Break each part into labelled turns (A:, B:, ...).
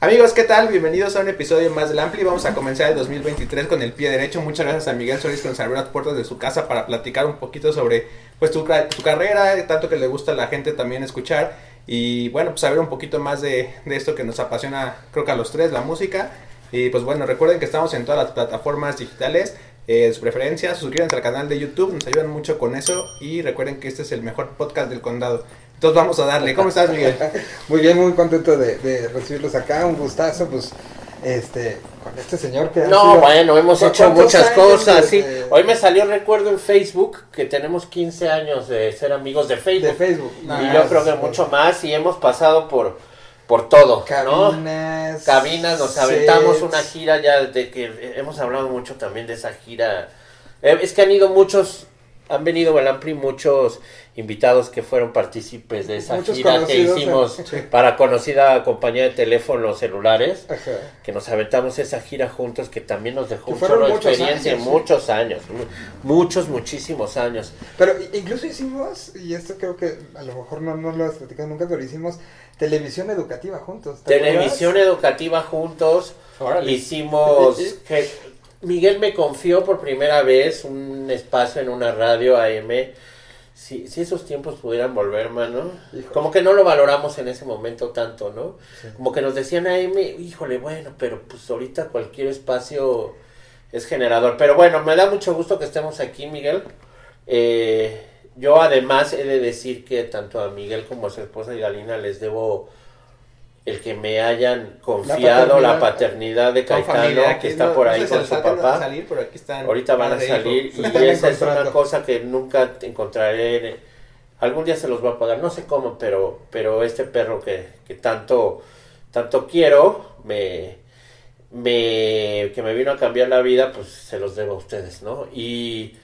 A: Amigos, ¿qué tal? Bienvenidos a un episodio más del Ampli. Vamos a comenzar el 2023 con el pie derecho. Muchas gracias a Miguel Solís que nos abrió las puertas de su casa para platicar un poquito sobre pues tu, carrera, tanto que le gusta a la gente también escuchar y bueno, pues saber un poquito más de, esto que nos apasiona, creo que a los tres, la música. Y pues bueno, recuerden que estamos en todas las plataformas digitales eh, de su preferencia. Suscríbanse al canal de YouTube, nos ayudan mucho con eso. Y recuerden que este es el mejor podcast del condado. Entonces vamos a darle. ¿Cómo estás, Miguel?
B: Muy bien, muy contento de, de recibirlos acá. Un gustazo, pues, este, con este señor que... ha
C: No,
B: sido-
C: bueno, hemos
B: ¿Cu-
C: hecho muchas cosas,
B: de-
C: sí.
B: de-
C: Hoy me salió recuerdo en Facebook que tenemos 15 años de ser amigos de Facebook.
B: De Facebook.
C: y
B: Ah,
C: yo creo que mucho más y hemos pasado por, por todo, ¿no?
B: Cabinas.
C: Cabinas, nos aventamos
B: sets.
C: una gira ya de que hemos hablado mucho también de esa gira. Eh, es que han ido muchos, han venido al Ampli muchos invitados que fueron partícipes de esa
B: Muchos
C: gira que hicimos
B: eh, sí.
C: para conocida compañía de teléfonos celulares
B: Ajá.
C: que nos aventamos esa gira juntos que también nos dejó un
B: muchos
C: experiencia
B: años, sí.
C: muchos años mu- muchos muchísimos años
B: Pero incluso hicimos, y esto creo que a lo mejor no, no lo has platicado nunca, pero hicimos televisión educativa juntos. ¿te
C: televisión
B: acuerdas?
C: educativa juntos
A: Órale.
C: hicimos que Miguel me confió por primera vez un espacio en una radio AM si, si esos tiempos pudieran volver, mano,
B: Híjole.
C: como que no lo valoramos en ese momento tanto, ¿no?
B: Sí.
C: Como que nos decían AM, híjole, bueno, pero pues ahorita cualquier espacio es generador. Pero bueno, me da mucho gusto que estemos aquí, Miguel. Eh, yo además he de decir que tanto a Miguel como a su esposa y Galina les debo el que me hayan confiado la paternidad, de Caetano,
A: familia,
C: que está
A: no-
C: por
A: no
C: ahí
A: sé si
C: con su papá.
A: salir, pero aquí están
C: Ahorita van a salir
B: Se
C: y esa es una cosa que nunca encontraré. en- algún día se los voy a pagar, no sé cómo, pero, pero este perro que, que tanto, tanto quiero, me, me, que me vino a cambiar la vida, pues se los debo a ustedes, ¿no? Y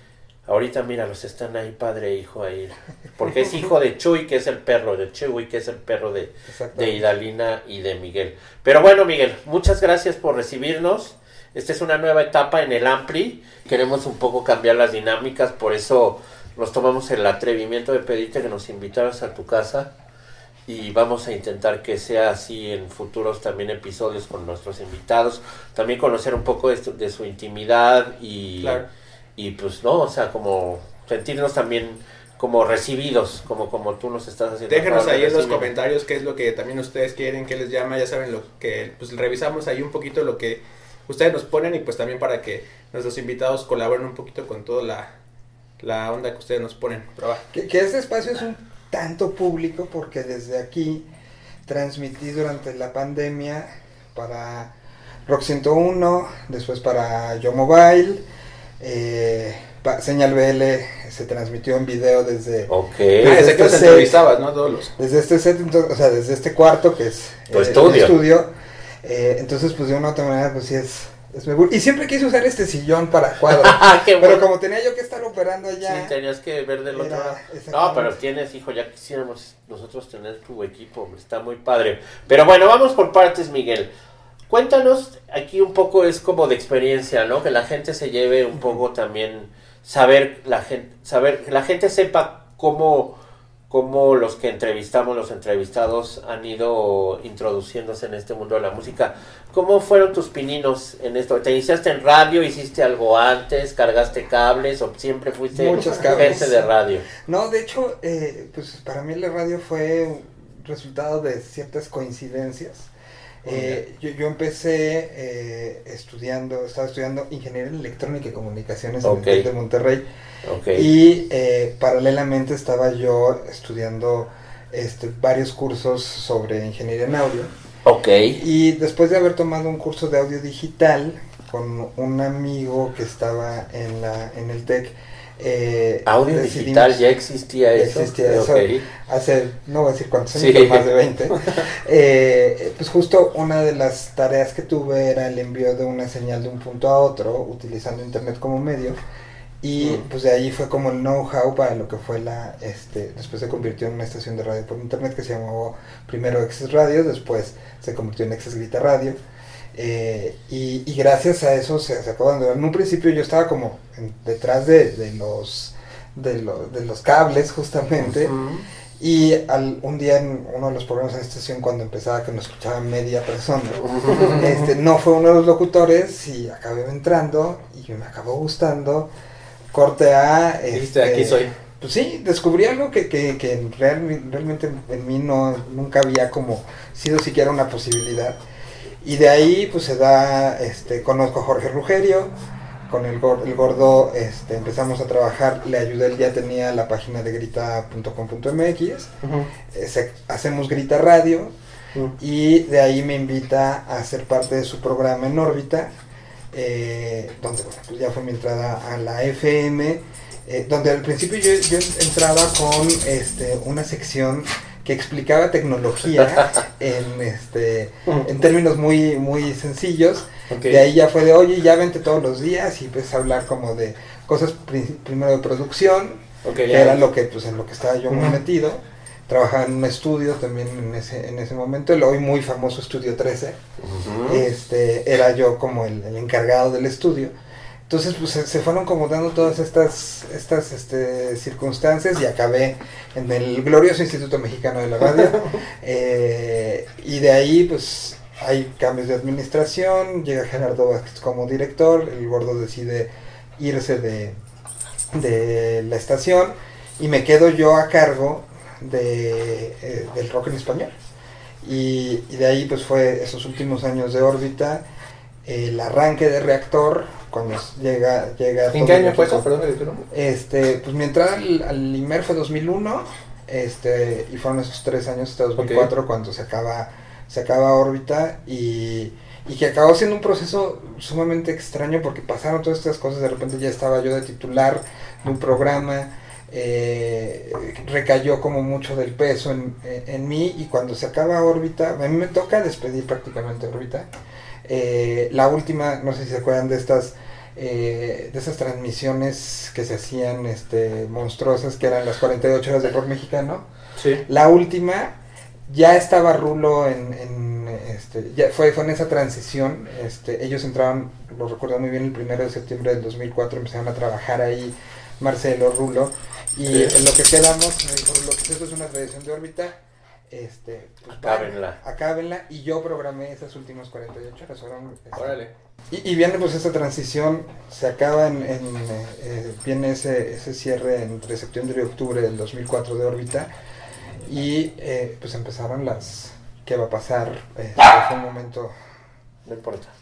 C: ahorita, mira, los están ahí, padre e hijo ahí. Porque es hijo de Chuy, que es el perro, de Chuy, que es el perro de, de. Idalina y de Miguel. Pero bueno, Miguel, muchas gracias por recibirnos. Esta es una nueva etapa en el Ampli. Queremos un poco cambiar las dinámicas, por eso nos tomamos el atrevimiento de pedirte que nos invitaras a tu casa y vamos a intentar que sea así en futuros también episodios con nuestros invitados. También conocer un poco de, su- de su intimidad y,
A: Claro.
C: Y pues no, o sea, como sentirnos también como recibidos, como, como tú nos estás haciendo.
A: Déjenos ahí en los comentarios qué es lo que también ustedes quieren, qué les llama, ya saben lo que pues revisamos ahí un poquito lo que ustedes nos ponen y pues también para que nuestros invitados colaboren un poquito con toda la, la onda que ustedes nos ponen. Pero va.
B: Que, que este espacio es un tanto público porque desde aquí transmití durante la pandemia para Rock 101, después para Yo Mobile, eh, Señal BL se transmitió en video desde,
C: Ok.
A: Desde que los
B: este
A: entrevistabas, ¿no? Todos los...
B: desde este set, entonces, o sea, desde este cuarto que es
C: Tu
B: eh,
C: estudio.
B: el estudio. Eh, entonces, pues de una u otra manera, pues sí es, es muy cool. Y siempre quise usar este sillón para cuadros.
C: Ah, qué
B: pero
C: bueno.
B: como tenía yo que estar operando allá.
C: Sí, tenías que ver del otro lado. No, pero tienes, hijo, ya quisiéramos nosotros tener tu equipo, está muy padre. Pero bueno, vamos por partes, Miguel. Cuéntanos, aquí un poco es como de experiencia, ¿no? Que la gente se lleve un poco también, saber, la gente, saber, que la gente sepa cómo, cómo los que entrevistamos, los entrevistados han ido introduciéndose en este mundo de la música. ¿Cómo fueron tus pininos en esto? ¿Te iniciaste en radio? ¿Hiciste algo antes? ¿Cargaste cables? ¿O siempre fuiste gente de radio?
B: No, de hecho, eh, pues para mí la radio fue resultado de ciertas coincidencias. Eh, yo, yo empecé eh, estudiando, estaba estudiando ingeniería en electrónica y comunicaciones en el de Monterrey.
C: Ok.
B: y eh, paralelamente estaba yo estudiando este, varios cursos sobre ingeniería en audio. Y después de haber tomado un curso de audio digital con un amigo que estaba en la en el TEC eh,
C: Audio digital, ya existía eso.
B: existía eso. Hace, no voy a decir cuántos años,
C: Sí.
B: más de 20. Eh, pues justo una de las tareas que tuve era el envío de una señal de un punto a otro utilizando internet como medio. Y
C: Mm.
B: pues de ahí fue como el know-how para lo que fue la, este, después se convirtió en una estación de radio por internet que se llamó primero Access Radio, después se convirtió en Access Grita Radio. Eh, y, y gracias a eso se, se acabó dando. En un principio yo estaba como en- detrás de, de los de, lo- de los cables justamente. Y al, un día en uno de los programas de la estación, cuando empezaba que nos escuchaba media persona, este, no fue uno de los locutores y acabé entrando y me acabó gustando. Corte A.
A: Dijiste, aquí soy.
B: Pues sí, descubrí algo que, que, que real- realmente en mí no, nunca había como sido siquiera una posibilidad. Y de ahí pues se da, este, conozco a Jorge Rugerio, con el, gor- el gordo este, empezamos a trabajar, le ayudé, él ya tenía la página de grita.com.mx, eh, hacemos Grita Radio y de ahí me invita a ser parte de su programa en órbita, eh, donde bueno, pues ya fue mi entrada a la FM, eh, donde al principio yo, yo entraba con este, una sección que explicaba tecnología en, este, en términos muy, muy sencillos.
A: Ok.
B: De ahí ya fue de, oye, ya vente todos los días y a hablar como de cosas pri- primero de producción, que
A: ya.
B: era lo que pues en lo que estaba yo muy metido. Trabajaba en un estudio también en ese, en ese momento, el hoy muy famoso Estudio 13.
C: Ujú.
B: Este, era yo como el, el encargado del estudio. Entonces, pues se, se fueron como dando todas estas, estas este, circunstancias y acabé en el glorioso Instituto Mexicano de la Radio. Eh, y de ahí, pues, hay cambios de administración, llega Gerardo Vázquez como director, el gordo decide irse de, de la estación y me quedo yo a cargo de, eh, del rock en español. Y, y de ahí pues fue esos últimos años de órbita, el arranque de reactor, cuando llega... llega
A: ¿En qué año fue eso? Perdón.
B: Este, pues mi entrada al, al IMER fue 2001, este, y fueron esos tres años hasta 2004 cuando se acaba, se acaba órbita y, y que acabó siendo un proceso sumamente extraño porque pasaron todas estas cosas, de repente ya estaba yo de titular de un programa, eh, recayó como mucho del peso en, en- en mí y cuando se acaba órbita, a mí me toca despedir prácticamente órbita. Eh, la última, no sé si se acuerdan de estas eh, de esas transmisiones que se hacían este monstruosas que eran las 48 horas de rock mexicano.
A: Sí.
B: La última ya estaba Rulo en, en, este ya fue fue en esa transición, este ellos entraron, lo recuerdo muy bien, el primero de septiembre del 2004 empezaron a trabajar ahí Marcelo Rulo y
A: Sí.
B: en lo que quedamos me dijo Rulo, pues esto es una tradición de órbita este, pues,
C: Acábenla.
B: Y yo programé esas últimas 48 horas. fueron, este,
A: Órale.
B: Y, y viene pues esa transición, se acaba en, en, eh, viene ese, ese cierre entre septiembre y octubre del 2004 de órbita y eh, pues empezaron las, ¿qué va a pasar? Eh, fue un momento
C: No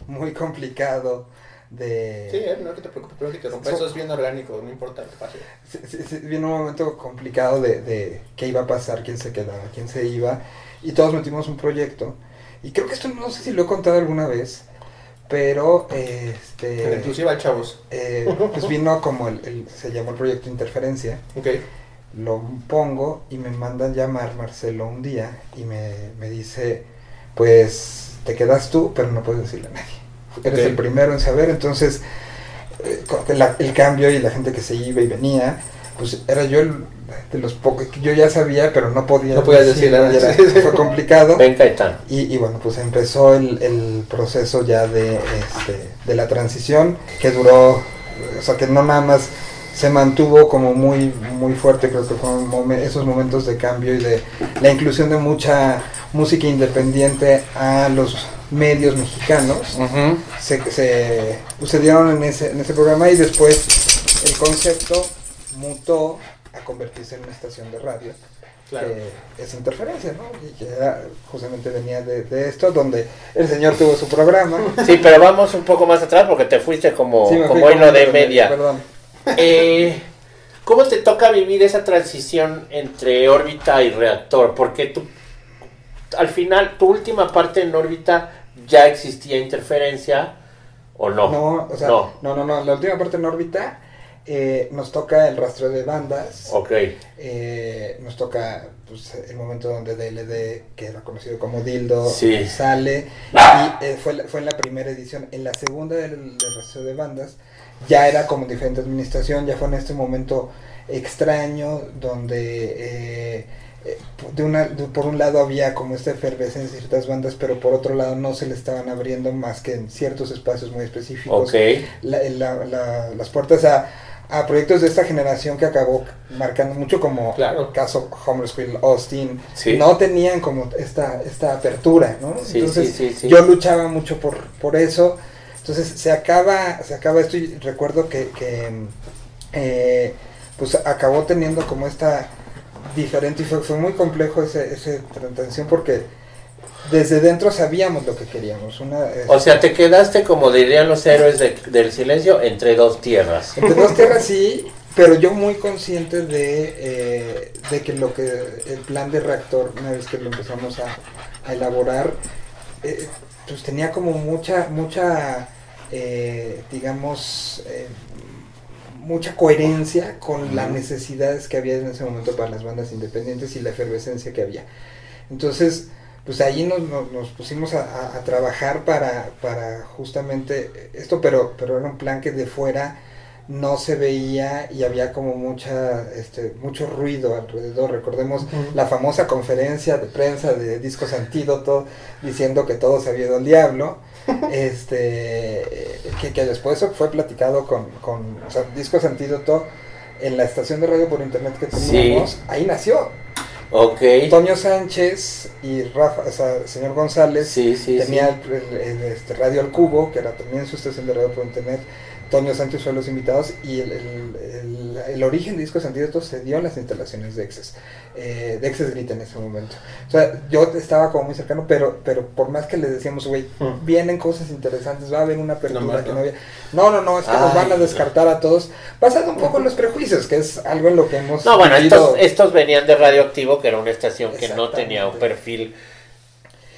B: muy complicado de...
A: Sí, eh, no que te preocupes, pero que te rompa. Eso es bien orgánico, no importa lo que pase.
B: Sí, sí, sí, viene un momento complicado de, de qué iba a pasar, quién se quedaba, quién se iba, y todos metimos un proyecto. Y creo que esto no sé si lo he contado alguna vez, pero este
A: exclusiva al chavos.
B: eh, pues vino como el, el- se llamó el proyecto Interferencia,
A: Ok.
B: lo pongo y me mandan llamar Marcelo un día y me, me dice, pues te quedas tú, pero no puedes decirle a nadie. Eres el primero en saber, entonces eh, la- el cambio y la gente que se iba y venía, pues era yo el- de los pocos que yo ya sabía, pero no podía
A: No podías decirle
B: decirlo,
A: nada.
B: era- fue complicado.
C: Ven, Caetano.
B: Y, y bueno, pues empezó el, el proceso ya de, este, de la transición, que duró, o sea, que no nada más se mantuvo como muy, muy fuerte, creo que fueron momen- esos momentos de cambio y de la inclusión de mucha música independiente a los medios mexicanos. Se, se sucedieron en ese, en ese programa y después el concepto mutó a convertirse en una estación de radio
A: Claro.
B: que es interferencia, ¿no? Y que era- justamente venía de, de esto, donde el señor tuvo su programa.
C: Sí, pero vamos un poco más atrás porque te fuiste como,
B: Sí,
C: hilo
B: como
C: de media.
B: Perdón.
C: Eh, ¿Cómo te toca vivir esa transición entre órbita y reactor? Porque tú, al final, tu última parte en órbita ya existía interferencia o no.
B: No, o sea,
C: No.
B: no, no, no, La última parte en órbita eh, nos toca el rastreo de bandas.
C: Ok.
B: eh, nos toca pues, el momento donde DLD, que era conocido como Dildo,
C: Sí.
B: sale. Y eh, fue, fue en la primera edición. En la segunda del, del rastreo de bandas ya era como diferente administración, ya fue en este momento extraño donde eh, eh, de una, de- por un lado había como esta efervescencia en ciertas bandas, pero por otro lado no se le estaban abriendo más que en ciertos espacios muy específicos
C: Ok.
B: la- la- la- las puertas a, a proyectos de esta generación que acabó marcando mucho como
A: Claro.
B: el caso Homer School, Austin,
C: Sí.
B: no tenían como esta, esta apertura, ¿no?
C: Sí,
B: Entonces
C: sí, sí, sí.
B: yo luchaba mucho por, por eso. Entonces se acaba, se acaba esto y recuerdo que, que, eh, pues acabó teniendo como esta diferente y fue, fue muy complejo ese, ese transición porque desde dentro sabíamos lo que queríamos. Una,
C: O sea, te quedaste, como dirían los héroes de- del silencio, entre dos tierras.
B: Entre dos tierras sí, pero yo muy consciente de, eh, de que lo que el plan de reactor, una vez que lo empezamos a, a elaborar, eh, pues tenía como mucha, mucha, eh, digamos, eh, mucha coherencia con las necesidades que había en ese momento para las bandas independientes y la efervescencia que había. Entonces, pues ahí nos, nos, nos pusimos a, a- a trabajar para, para justamente esto, pero, pero era un plan que de fuera no se veía y había como mucha este mucho ruido alrededor. Recordemos la famosa conferencia de prensa de Discos Antídoto diciendo que todo se había ido al diablo. Este que, que después fue platicado con, con o sea, Discos Antídoto en la estación de radio por internet que
C: Sí.
B: teníamos ahí nació
C: Ok.
B: Toño Sánchez y Rafa o sea, el señor González
C: Sí, sí,
B: tenía
C: sí.
B: el, el- el, este, Radio al Cubo, que era también su estación de radio por internet. Toño Sánchez fue los invitados y el, origen de Discos Antídotos se dio en las instalaciones de Exes, eh, de Exes Grita en ese momento. O sea, yo estaba como muy cercano, pero, pero por más que le decíamos, güey,
A: Mm.
B: vienen cosas interesantes, va a haber una apertura
A: No
B: que
A: ¿no?
B: no había. No, no, no, es que nos van a descartar a todos, basado un poco en los prejuicios, que es algo en lo que hemos
C: No, bueno, estos, estos venían de Radioactivo, que era una estación que no tenía un perfil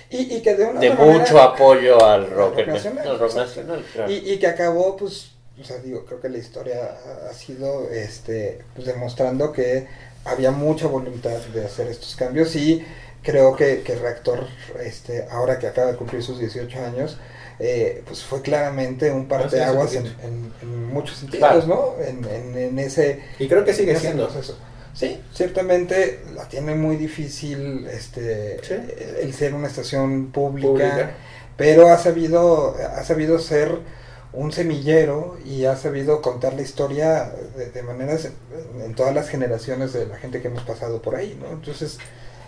B: y, y que de una
C: de mucho
B: manera-
C: apoyo al rock,
B: nacional,
C: al rock nacional. claro.
B: Y, y que acabó, pues, o sea, digo, creo que la historia ha- ha sido, este, pues, demostrando que había mucha voluntad de hacer estos cambios y creo que, que Reactor, este, ahora que acaba de cumplir sus 18 años, eh, pues fue claramente un parteaguas en,
A: poquito.
B: en, en muchos sentidos,
C: Claro.
B: ¿no? En, en, ese
A: Y creo que sigue siendo.
B: proceso. Sí, ciertamente la tiene muy difícil este
A: Sí.
B: el, el ser una estación pública,
A: Pública.
B: pero ha sabido ha sabido ser un semillero y ha sabido contar la historia de, de maneras en, en todas las generaciones de la gente que hemos pasado por ahí, ¿no? Entonces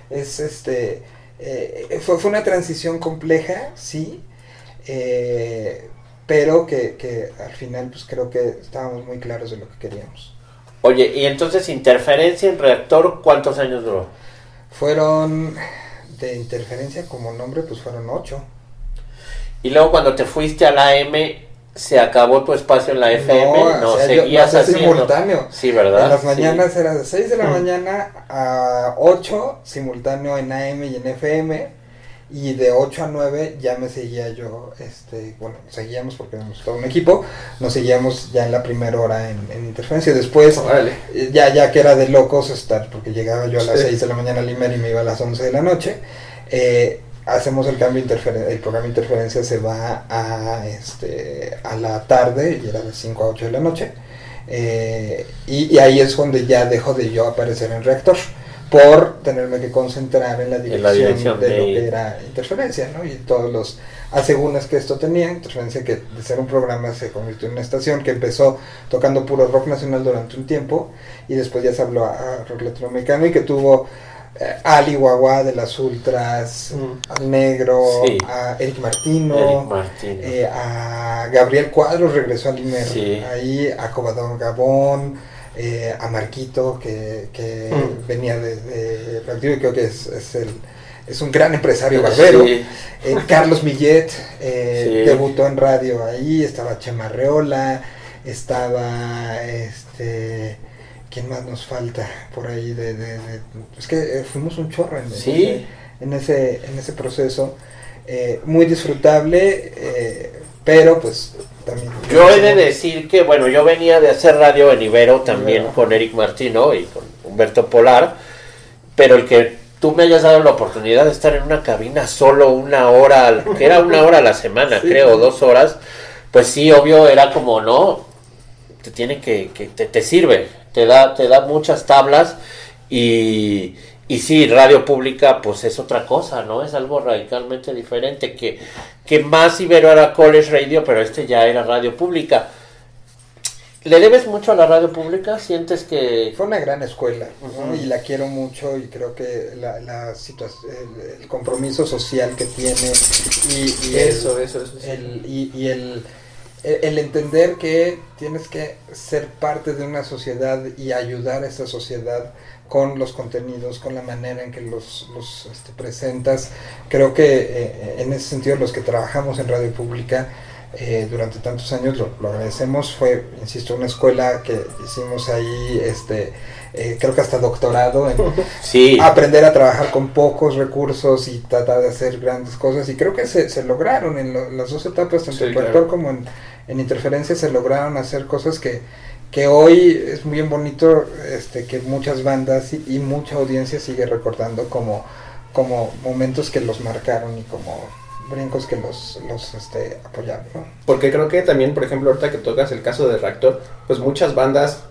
B: es este eh, fue, fue una transición compleja, sí, eh, pero que, que al final pues creo que estábamos muy claros de lo que queríamos.
C: Oye, y entonces interferencia en reactor, ¿cuántos años duró?
B: Fueron de interferencia como nombre, pues fueron ocho.
C: Y luego cuando te fuiste a la M, ¿se acabó tu espacio en la FM? No,
B: o sea, yo-
C: seguías
B: hacía
C: haciendo.
B: simultáneo.
C: Sí, ¿verdad?
B: En las
C: Sí.
B: mañanas era de 6 de la
A: Mm.
B: mañana a 8, simultáneo en AM y en FM. Y de 8 a 9 ya me seguía yo, este, bueno, seguíamos porque éramos todo un equipo, nos seguíamos ya en la primera hora en, en interferencia. Después,
A: Órale.
B: eh, ya, ya que era de locos estar, porque llegaba yo a las
A: Sí.
B: 6 de la mañana al Imer y me iba a las 11 de la noche, eh, hacemos el cambio el programa de interferencia se va a, este, a la tarde, y era de 5 a 8 de la noche, eh, y, y ahí es donde ya dejo de yo aparecer en reactor, por tenerme que concentrar en la dirección,
C: la dirección
B: de,
C: de-
B: lo que era interferencia, ¿no? Y todos los asegúnes que esto tenía, interferencia que de ser un programa se convirtió en una estación que empezó tocando puro rock nacional durante un tiempo y después ya se habló a, a rock latinoamericano y que tuvo Ali Guagua de las Ultras,
A: Mm.
B: al Negro,
C: Sí.
B: a Eric Martino,
C: Eric
B: eh, a Gabriel Cuadros regresó al Imer,
C: Sí.
B: ahí a Cobadón Gabón, eh, a Marquito que, que
A: Mm.
B: venía de, de Radioactivo y creo que es, es el es un gran empresario barbero.
C: Sí.
B: Eh, Carlos Millet eh, debutó en radio ahí, estaba Chema Reola, estaba este ¿quién más nos falta por ahí de, de- de- es que eh, fuimos un chorro en,
C: Sí.
B: ese, en ese en ese proceso eh, muy disfrutable eh, pero pues también
C: Yo he de decir que, bueno, yo venía de hacer radio en Ibero también
B: Ibero.
C: con Eric Martino y con Humberto Polar, pero el que tú me hayas dado la oportunidad de estar en una cabina solo una hora, que era una hora a la semana,
B: Sí.
C: creo, dos horas, pues sí, obvio, era como, no, te tiene que, que te, te sirve, te da, te da muchas tablas y, y sí, radio pública pues es otra cosa, ¿no? Es algo radicalmente diferente, que, que más Ibero era college radio, pero este ya era radio pública. ¿Le debes mucho a la radio pública? ¿Sientes que...?
B: Fue una gran escuela y la quiero mucho y creo que la, la situa- el, el compromiso social que tiene y, y el-
A: Eso, eso, eso. sí.
B: el, y, y el, el- entender que tienes que ser parte de una sociedad y ayudar a esa sociedad con los contenidos, con la manera en que los, los este, presentas. Creo que eh, en ese sentido los que trabajamos en radio pública eh, durante tantos años lo, lo agradecemos. Fue, insisto, una escuela que hicimos ahí, este, eh, creo que hasta doctorado en,
C: Sí.
B: aprender a trabajar con pocos recursos y tratar de hacer grandes cosas y creo que se, se lograron en lo- las dos etapas tanto
A: Sí,
B: en
A: claro.
B: Como en, en interferencia se lograron hacer cosas que, que hoy es muy bonito este que muchas bandas y, y mucha audiencia sigue recordando como como momentos que los marcaron y como brincos que los, los este, apoyaron ¿no?
A: Porque creo que también, por ejemplo, ahorita que tocas el caso de Reactor, pues muchas bandas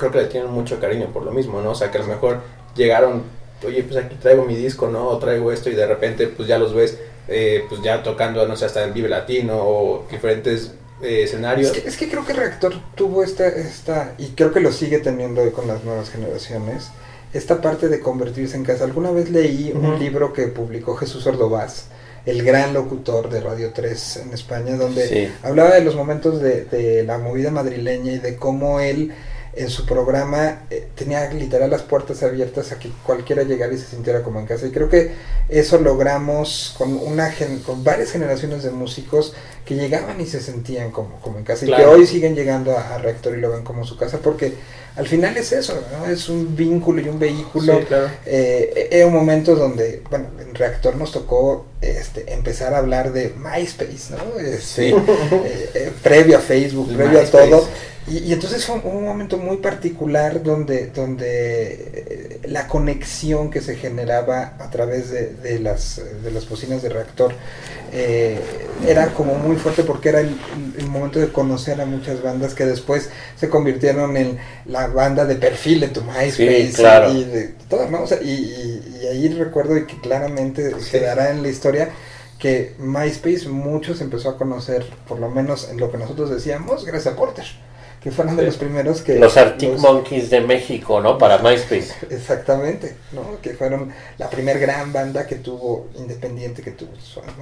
A: creo que le tienen mucho cariño por lo mismo, ¿no? O sea, que a lo mejor llegaron, oye, pues aquí traigo mi disco, ¿no? O traigo esto y de repente pues ya los ves, eh, pues ya tocando, no sé, hasta en Vive Latino o diferentes eh, escenarios.
B: Es que, es que creo que Reactor tuvo esta, esta, y creo que lo sigue teniendo hoy con las nuevas generaciones, esta parte de convertirse en casa. Alguna vez leí un libro que publicó Jesús Ordovás, el gran locutor de Radio 3 en España, donde
C: Sí.
B: hablaba de los momentos de, de la movida madrileña y de cómo él en su programa eh, tenía literal las puertas abiertas a que cualquiera llegara y se sintiera como en casa. Y creo que eso logramos con una gen- con varias generaciones de músicos que llegaban y se sentían como, como en casa. Y que hoy siguen llegando a, a Rector y lo ven como su casa porque al final es eso, ¿no? Es un vínculo y un vehículo.
A: Sí, claro.
B: Eh, era un momento donde, bueno, en Reactor nos tocó este, empezar a hablar de MySpace, ¿no? Este,
A: Sí.
B: eh, eh, previo a Facebook, previo
A: MySpace.
B: a todo. Y, y entonces fue un, un momento muy particular donde, donde eh, la conexión que se generaba a través de, de las, de las bocinas de reactor eh, era como muy fuerte porque era el, el momento de conocer a muchas bandas que después se convirtieron en la banda de perfil de tu MySpace
C: Sí, claro.
B: y de todo, ¿no? O sea, y, y- y ahí recuerdo y que claramente
A: Sí.
B: quedará en la historia que MySpace muchos empezó a conocer, por lo menos en lo que nosotros decíamos, gracias a Porter, que fueron de los primeros que...
C: Los Arctic
B: los-
C: Monkeys de México, ¿no? Para MySpace.
B: Exactamente, ¿no? Que fueron la primer gran banda que tuvo, independiente que tuvo,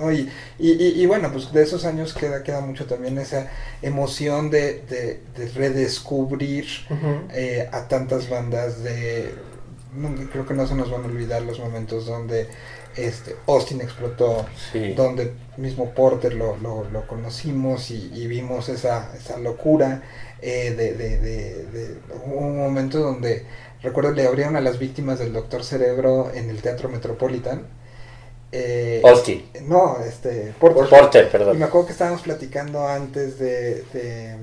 B: ¿no? Y, y, y- y bueno, pues de esos años queda, queda mucho también esa emoción de, de, de redescubrir eh, a tantas bandas de... no, creo que no se nos van a olvidar los momentos donde este Austin explotó,
C: Sí.
B: donde mismo Porter lo, lo, lo conocimos y, y vimos esa, esa locura eh, de, de, de- de un momento donde recuerdo le abrieron a las víctimas del Doctor Cerebro en el Teatro Metropolitan. Eh, no, este Porter.
C: Porter,
B: Y me
C: perdón.
B: acuerdo que estábamos platicando antes de, de,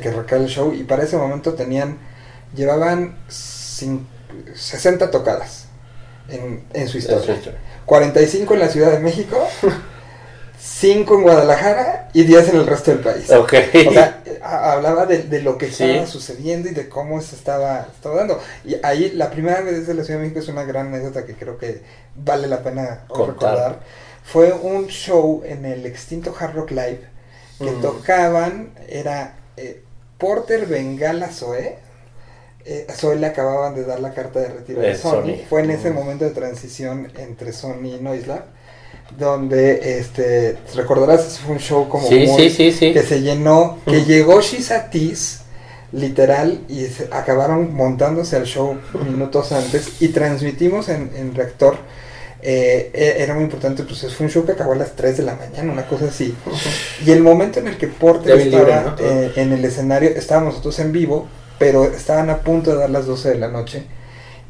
B: que arrancara el show y para ese momento tenían, llevaban cin- 60 tocadas en, en su historia.
C: Eso es-
B: 45 en la Ciudad de México, 5 en Guadalajara y 10 en el resto del país.
C: Ok.
B: O sea, hablaba de, de lo que
C: Sí.
B: estaba sucediendo y de cómo se estaba, estaba dando. Y ahí la primera vez de la Ciudad de México es una gran anécdota que creo que vale la pena
C: Contar.
B: recordar. Fue un show en el extinto Hard Rock Live que
A: Mm.
B: tocaban, era eh, Porter, Bengala, Zoe. Eh, Zoe le acababan de dar la carta de retiro de Sony.
C: Sony.
B: Fue en ese
C: Mm.
B: momento de transición entre Sony y Noiselab donde este recordarás fue un show como
C: Sí,
B: muy-
C: sí, sí, sí.
B: que se llenó, que llegó Shisa Tis, literal, y se acabaron montándose al show minutos antes y transmitimos en, en Reactor. eh, e- era muy importante, pues fue un show que acabó a las 3 de la mañana, una cosa así. Y el momento en el que Porter estaba
A: libre, ¿no? Todo.
B: eh, en el escenario, estábamos nosotros en vivo, pero estaban a punto de dar las 12 de la noche.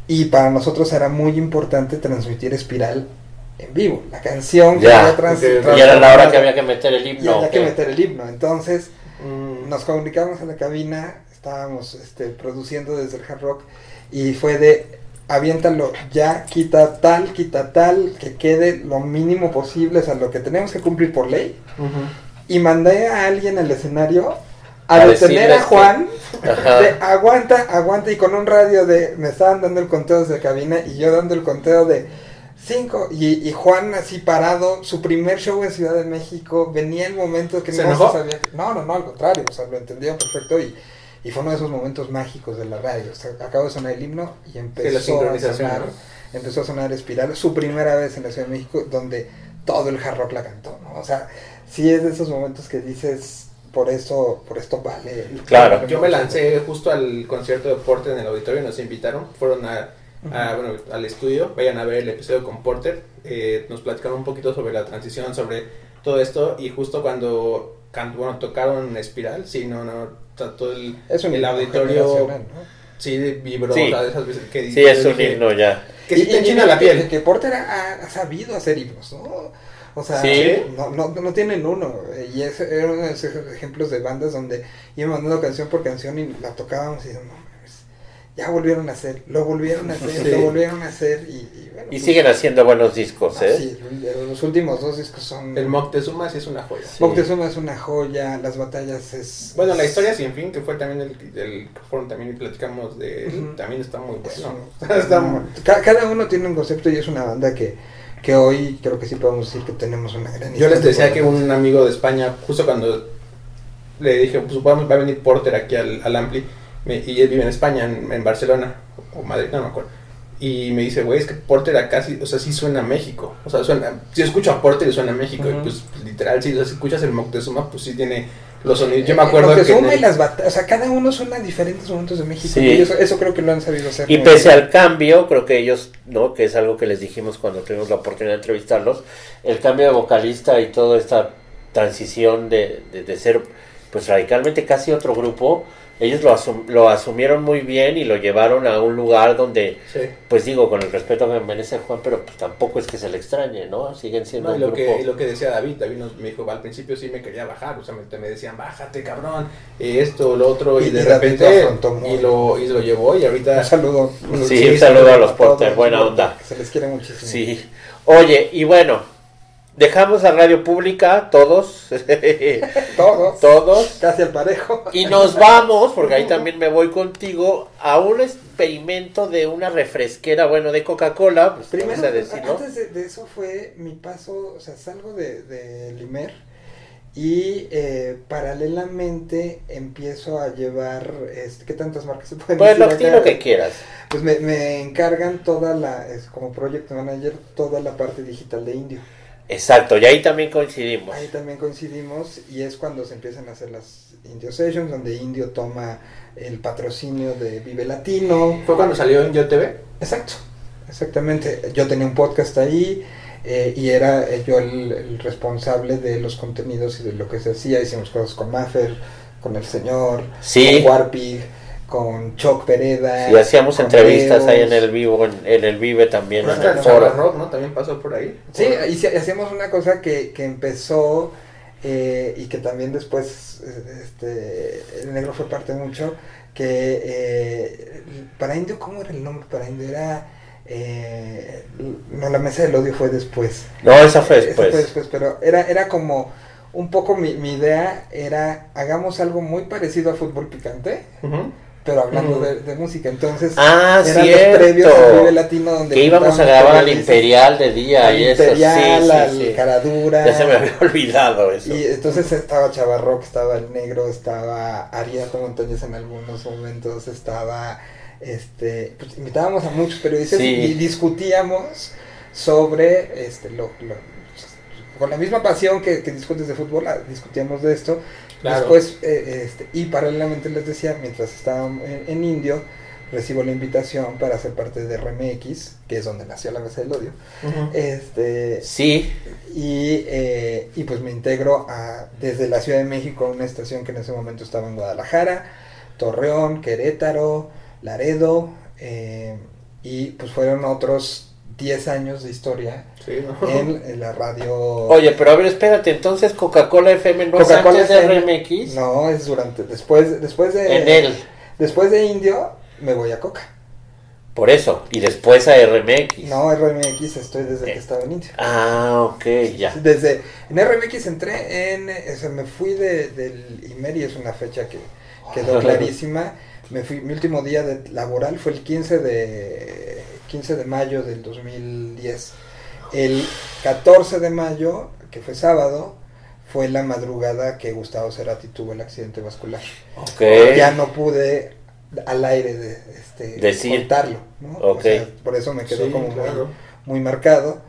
B: Y para nosotros era muy importante transmitir Espiral en vivo. La canción que
C: Ya,
B: había trans-
C: Y era la hora que había que meter el
B: y
C: himno.
B: había que meter el himno. Entonces
A: Mm.
B: nos comunicamos a la cabina, estábamos este, produciendo desde el hard rock y fue de aviéntalo ya, quita tal, quita tal, que quede lo mínimo posible, o sea, lo que tenemos que cumplir por ley. Y mandé a alguien al escenario a,
C: A
B: detener a Juan, de aguanta, aguanta, y con un radio de, me estaban dando el conteo desde cabina y yo dando el conteo de cinco, y, y Juan así parado, su primer show en Ciudad de México, venía el momento que
A: ¿Se
B: no
A: enojó?
B: se sabía, no, no, no, al contrario, o sea, lo entendió perfecto y, Y fue uno de esos momentos mágicos de la radio. O sea, acabó de sonar el himno y
A: Sí, la
B: empezó a sonar,
A: ¿no?
B: empezó a sonar Espiral, su primera vez en la Ciudad de México, donde todo el hard rock la cantó, ¿no? O sea, sí es de esos momentos que dices, por eso, por esto vale.
C: Claro.
A: Yo me lancé justo al concierto de Porter en el auditorio, nos invitaron, fueron a, a, bueno, al estudio, vayan a ver el episodio con Porter, eh, nos platicaron un poquito sobre la transición, sobre todo esto, y justo cuando, can- bueno, tocaron Espiral, sí, no, no, todo el,
B: Es un
A: el
B: himno
A: auditorio,
B: ¿no?
A: sí, vibró,
C: Sí.
A: o sea, de esas veces que
C: Sí, es un
A: dije,
C: himno ya.
A: Que sí
B: Y-
A: te enchina la piel.
B: Que, que Porter ha, ha sabido hacer himnos, ¿no? O sea,
C: Sí.
B: no, no, no tienen uno. eh, Y ese era uno de esos ejemplos de bandas donde iban mandando canción por canción y la tocábamos y no ya volvieron a hacer, lo volvieron a hacer,
A: Sí.
B: lo volvieron a hacer y, y bueno.
C: Y
B: pues,
C: siguen haciendo buenos discos,
B: ah,
C: ¿eh?
B: sí, los últimos dos discos son...
A: El Moctezuma sí es una joya.
C: Sí.
B: Moctezuma es una joya, Las Batallas es...
A: Bueno, la historia sin fin, que fue también el, el que fueron también y platicamos de también está muy
B: es
A: bueno.
B: un-
A: Está muy-
B: Ca- cada uno tiene un concepto y es una banda que, que hoy creo que sí podemos decir que tenemos una gran
A: Yo les decía que un amigo de España, justo cuando le dije, pues va a venir Porter aquí al, al Ampli, y él vive en España, en, en Barcelona, o Madrid, no me acuerdo. Y me dice, güey, es que Porter acá sí, o sea, sí suena a México. O sea, suena, si escucho a Porter y suena a México,
B: Ujú.
A: y pues, pues, literal, sí, o sea, si escuchas el Moctezuma, pues sí tiene los sonidos. Yo me
B: Eh,
A: acuerdo que...
B: Moctezuma
A: en el-
B: y las batallas, o sea, cada uno suena a diferentes momentos de México.
C: Sí.
B: Y eso, eso creo que lo han sabido hacer.
C: Y pese
B: bien.
C: al cambio, creo que ellos, ¿no? Que es algo que les dijimos cuando tuvimos la oportunidad de entrevistarlos, el cambio de vocalista y toda esta transición de, de, de ser, pues radicalmente casi otro grupo, ellos lo, asum- lo asumieron muy bien y lo llevaron a un lugar donde,
A: Sí.
C: pues digo, con el respeto que me merece Juan, pero pues tampoco es que se le extrañe, ¿no? Siguen siendo
A: No, y
C: un
A: lo,
C: grupo...
A: que, y lo que decía David, David nos, me dijo, al principio sí me quería bajar, o sea, me, me decían, bájate cabrón, eh, esto, lo otro, y,
B: Y
A: de repente,
B: lo afrontó muy
A: y lo, y lo llevó, y ahorita,
B: Un saludo.
C: Sí, un saludo a los Porter, buena onda.
B: Se les quiere muchísimo.
C: Sí. Oye, y bueno, dejamos la radio pública, todos,
B: Todos.
C: todos,
B: Casi al parejo.
C: y nos vamos, porque ahí también me voy contigo, a un experimento de una refresquera, bueno, de Coca-Cola, pues
B: Primero,
C: a decirlo.
B: antes de, de eso fue mi paso, o sea, salgo de, de Limer y eh, paralelamente empiezo a llevar, este, ¿qué tantas marcas se pueden
C: Pues
B: decir acá?
C: lo que quieras.
B: Pues me, me encargan toda la, es como project manager, toda la parte digital de Indio.
C: Exacto, y ahí también coincidimos.
B: Ahí también coincidimos y es cuando se empiezan a hacer las Indio Sessions, donde Indio toma el patrocinio de Vive Latino.
A: fue cuando salió en YoTV.
B: Exacto, exactamente. Yo tenía un podcast ahí eh, y era eh, yo el, el responsable de los contenidos y de lo que se hacía. Hicimos cosas con Maffer, con el señor,
C: Sí.
B: con Warpig, con Choc Pereda.
C: Y hacíamos
B: con
C: entrevistas ahí en el vivo, en, en el Vive también,
A: Creo
C: en el foro.
A: Rock, ¿no? También pasó por ahí.
B: Sí, y sí, hacíamos una cosa que, que empezó eh, y que también después este, el negro fue parte mucho, que eh, para Indio, ¿cómo era el nombre para Indio? Era... eh, no, la mesa del odio fue después.
C: No, esa fue
B: Esa
C: después.
B: fue después, pero era, era como un poco mi, mi idea, era hagamos algo muy parecido a fútbol picante. Pero hablando
A: Ujú.
B: de, de música. Entonces,
C: Ah,
B: eran
C: cierto.
B: los previos a Vive Latino donde
C: Que íbamos a grabar al Imperial de día
B: al
C: y eso,
B: Imperial,
C: sí,
B: al
C: sí.
B: Caradura.
C: Ya se me había olvidado eso.
B: Y entonces estaba Chavarrock, estaba el negro, estaba Ariato Montañez en algunos momentos, estaba este pues invitábamos a muchos periodistas
C: Sí.
B: y discutíamos sobre este lo, lo- con la misma pasión que, que discutes de fútbol, ah, discutíamos de esto.
A: Claro.
B: Después, eh, este, y paralelamente les decía, mientras estaba en, en Indio, recibo la invitación para ser parte de RMX, que es donde nació la Mesa del Odio. Este,
C: Sí,
B: y, eh, y pues me integro a, desde la Ciudad de México a una estación que en ese momento estaba en Guadalajara, Torreón, Querétaro, Laredo, eh, y pues fueron otros 10 años de historia
A: Sí, ¿no?
B: en, en la radio.
C: Oye, pero a ver, espérate, entonces Coca-Cola FM no
B: Coca-Cola
C: es antes de. RMX.
B: No, es durante, después, después de...
C: En él,
B: Después de Indio, me voy a Coca.
C: por eso. Y después a RMX.
B: No, RMX estoy desde
C: Eh.
B: que estaba en Indio.
C: Ah, ok, ya.
B: Desde en RMX entré en, o sea, me fui de, del IMER y es una fecha que quedó clarísima. Me fui, mi último día de laboral fue el 15 de 15 de mayo del 2010. El 14 de mayo, que fue sábado, fue la madrugada que Gustavo Cerati tuvo el accidente vascular. Ya no pude al aire de, este,
C: Decir.
B: contarlo. O sea, por eso me quedó
A: Sí,
B: como muy, marcado.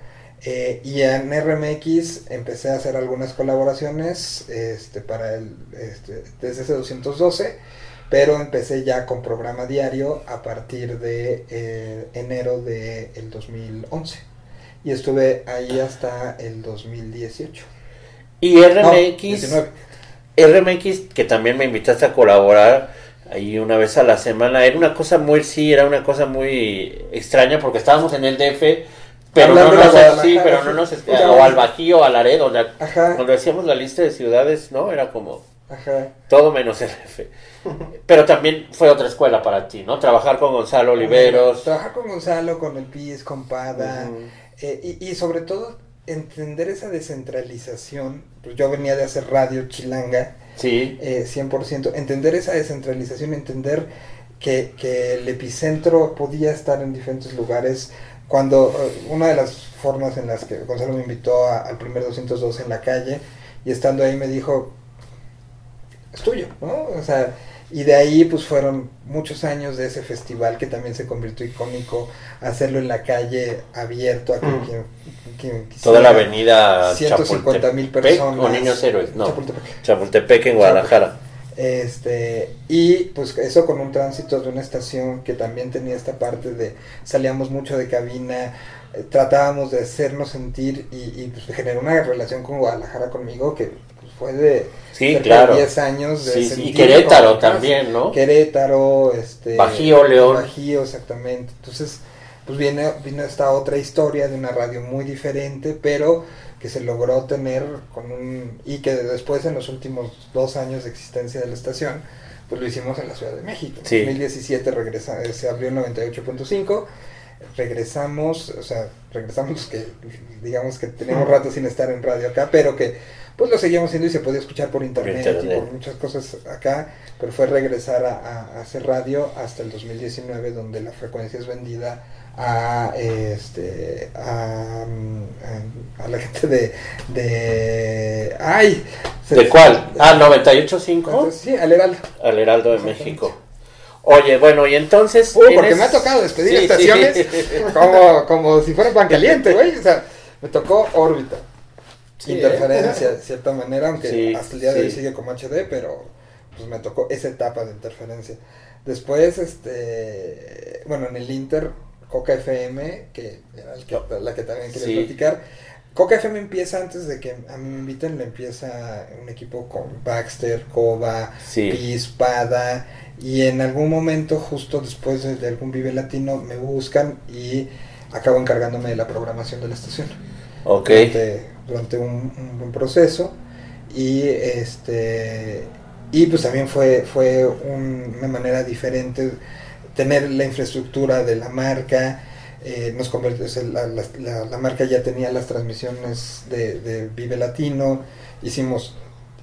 B: Eh, y en RMX empecé a hacer algunas colaboraciones este, para el este, desde ese 212, pero empecé ya con programa diario a partir de eh, enero del 2011. Y estuve ahí hasta el 2018.
C: Y
B: No,
C: RMX,
B: 19.
C: RMX, que también me invitaste a colaborar ahí una vez a la semana, era una cosa muy, sí, era una cosa muy extraña porque estábamos en el DF, pero no
B: Hablando de
C: nos, sí, pero no nos, o al Bajío, al Laredo, la-
B: Ajá,
C: cuando decíamos la lista de ciudades, ¿no? Era como
B: ajá.
C: todo menos el DF. Pero también fue otra escuela para ti, ¿no? Trabajar con Gonzalo Oliveros.
B: Trabajar con Gonzalo, con el PIS, con Pada. Eh, y, y sobre todo entender esa descentralización, pues yo venía de hacer radio chilanga,
C: Sí,
B: eh, 100%, entender esa descentralización, entender que, que el epicentro podía estar en diferentes lugares, cuando eh, una de las formas en las que Gonzalo me invitó a- al primer 202 en la calle, y estando ahí me dijo, es tuyo, ¿no? O sea, y de ahí pues fueron muchos años de ese festival que también se convirtió icónico, hacerlo en la calle abierto a quien, quien- quien quisiera.
C: toda la avenida
B: 150 mil personas.
C: o Niños Héroes, no,
B: Chapultepec.
C: Chapultepec en Guadalajara.
B: Este, y pues eso con un tránsito de una estación que también tenía esta parte de salíamos mucho de cabina, eh, tratábamos de hacernos sentir y, y pues generó una relación con Guadalajara conmigo que fue de
C: Sí, claro.
B: de 10 años de
C: Sí, sí, y Querétaro también, ¿no?
B: Querétaro, este
C: Bajío, León.
B: Bajío, exactamente. Entonces, pues viene, viene esta otra historia de una radio muy diferente, pero que se logró tener con un y que después en los últimos dos años de existencia de la estación, pues lo hicimos en la Ciudad de México.
C: Sí.
B: En 2017 regresa, eh, se abrió el 98.5 regresamos, o sea, regresamos que digamos que teníamos rato sin estar en radio acá, pero que pues lo seguíamos haciendo y se podía escuchar por internet, y por muchas cosas acá, pero fue regresar a, hacer radio hasta el 2019 donde la frecuencia es vendida a este a, a- a la gente de de ay
C: ¿De cuál? Ah, 98.5
B: Entonces, sí, al Heraldo.
C: al Heraldo de. México. Oye, bueno, y entonces...
B: Uh, porque me ha tocado despedir
C: Sí,
B: estaciones
C: sí.
B: como, como si fuera pan caliente, güey. O sea, me tocó órbita.
A: Sí,
B: interferencia,
A: ¿eh?
B: de cierta manera, aunque
C: Sí,
B: hasta el día de hoy sigue como HD, pero pues me tocó esa etapa de interferencia. Después, este, bueno, en el Inter, Coca FM, que era el que- la que también quería
C: Sí.
B: platicar. Coca FM empieza antes de que a mí me inviten, le empieza un equipo con Baxter, Cova,
C: Sí.
B: Y en algún momento, justo después de, algún Vive Latino, me buscan y acabo encargándome de la programación de la estación
C: Ok.
B: durante, durante un, un buen proceso y este y pues también fue fue un- una manera diferente tener la infraestructura de la marca eh, nos convirt- o sea, la, la- la- la marca ya tenía las transmisiones de, de Vive Latino hicimos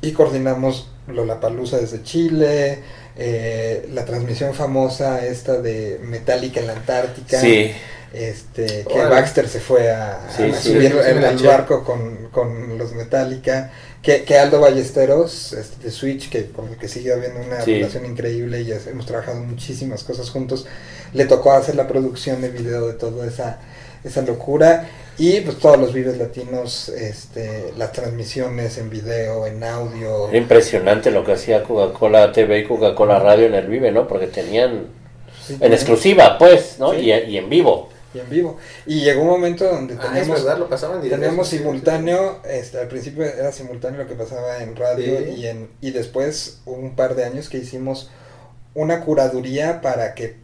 B: y coordinamos Lollapalooza desde Chile eh, la transmisión famosa esta de Metallica en la Antártica
C: Sí.
B: este que. Baxter se fue a,
C: Sí,
B: a
C: sí.
B: subir
A: Sí, sí,
B: en el barco con, con los Metallica que, que Aldo Ballesteros este, de Switch que con el que sigue habiendo una
C: Sí.
B: relación increíble y hemos trabajado muchísimas cosas juntos le tocó hacer la producción de video de toda esa esa locura y pues todos los videos latinos este las transmisiones en video en audio
C: Era impresionante lo que hacía Coca-Cola TV y Coca-Cola Radio en el Vive, ¿no? Porque tenían
B: Sí,
C: en exclusiva, pues, ¿no?
B: Sí.
C: Y, y en vivo.
B: y en vivo y llegó un momento donde
A: Ah, es
B: teníamos
A: verdad, lo pasaban.
B: Teníamos
A: Sí, sí,
B: simultáneo, este, al principio era simultáneo lo que pasaba en radio
A: Sí.
B: y en y después hubo un par de años que hicimos una curaduría para que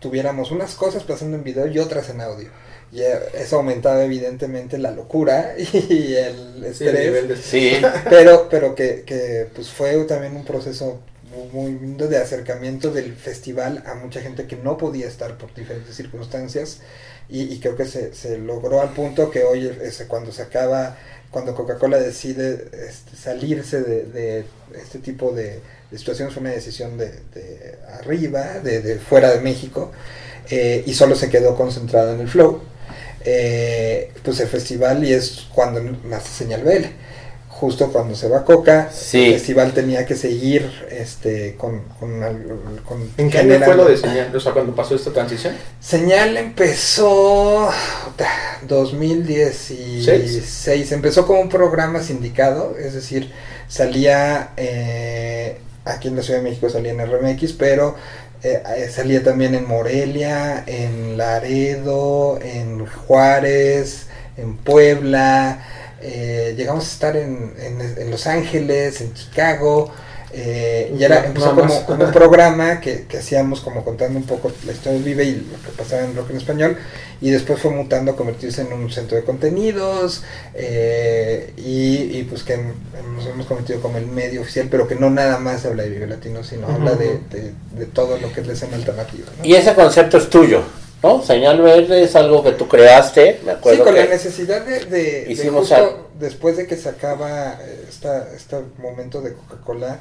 B: tuviéramos unas cosas pasando en video y otras en audio. Y eso aumentaba evidentemente la locura y el
A: Sí, el
B: estrés,
A: nivel de-
C: Sí.
B: pero pero que, que pues fue también un proceso muy, lindo de acercamiento del festival a mucha gente que no podía estar por diferentes circunstancias y, y creo que se, se logró al punto que hoy ese, cuando se acaba cuando Coca-Cola decide este, salirse de, de este tipo de, de situaciones fue una decisión de, de arriba de, de fuera de México eh, y solo se quedó concentrado en el flow eh, pues el festival y es cuando nace Señal BL justo cuando se va Coca,
C: Sí.
B: el festival tenía que seguir este con, con, al- con
A: ¿En qué año fue lo de señal? O sea, cuando pasó esta transición.
B: Señal empezó puta, 2016. Empezó como un programa sindicado, es decir, salía eh, aquí en la Ciudad de México salía en RMX, pero eh, eh, salía también en Morelia, en Laredo, en Juárez, en Puebla. eh, llegamos a estar en, en- en Los Ángeles, en Chicago. Eh, y era, empezó como, como un programa que, que hacíamos como contando un poco la historia del Vive y lo que pasaba en rock en español y después fue mutando a convertirse en un centro de contenidos eh, y, y, pues que nos hemos convertido como el medio oficial pero que no nada más habla de Vive Latino sino habla de, de- de todo lo que es la escena alternativa ¿no?
C: Y ese concepto es tuyo, ¿no? Señal verde es algo que tú creaste, me
B: Sí,
C: acuerdo
B: con
C: que...
B: la necesidad de, de, de
C: Hicimos
B: justo
C: algo.
B: después de que se acaba esta, este momento de Coca-Cola,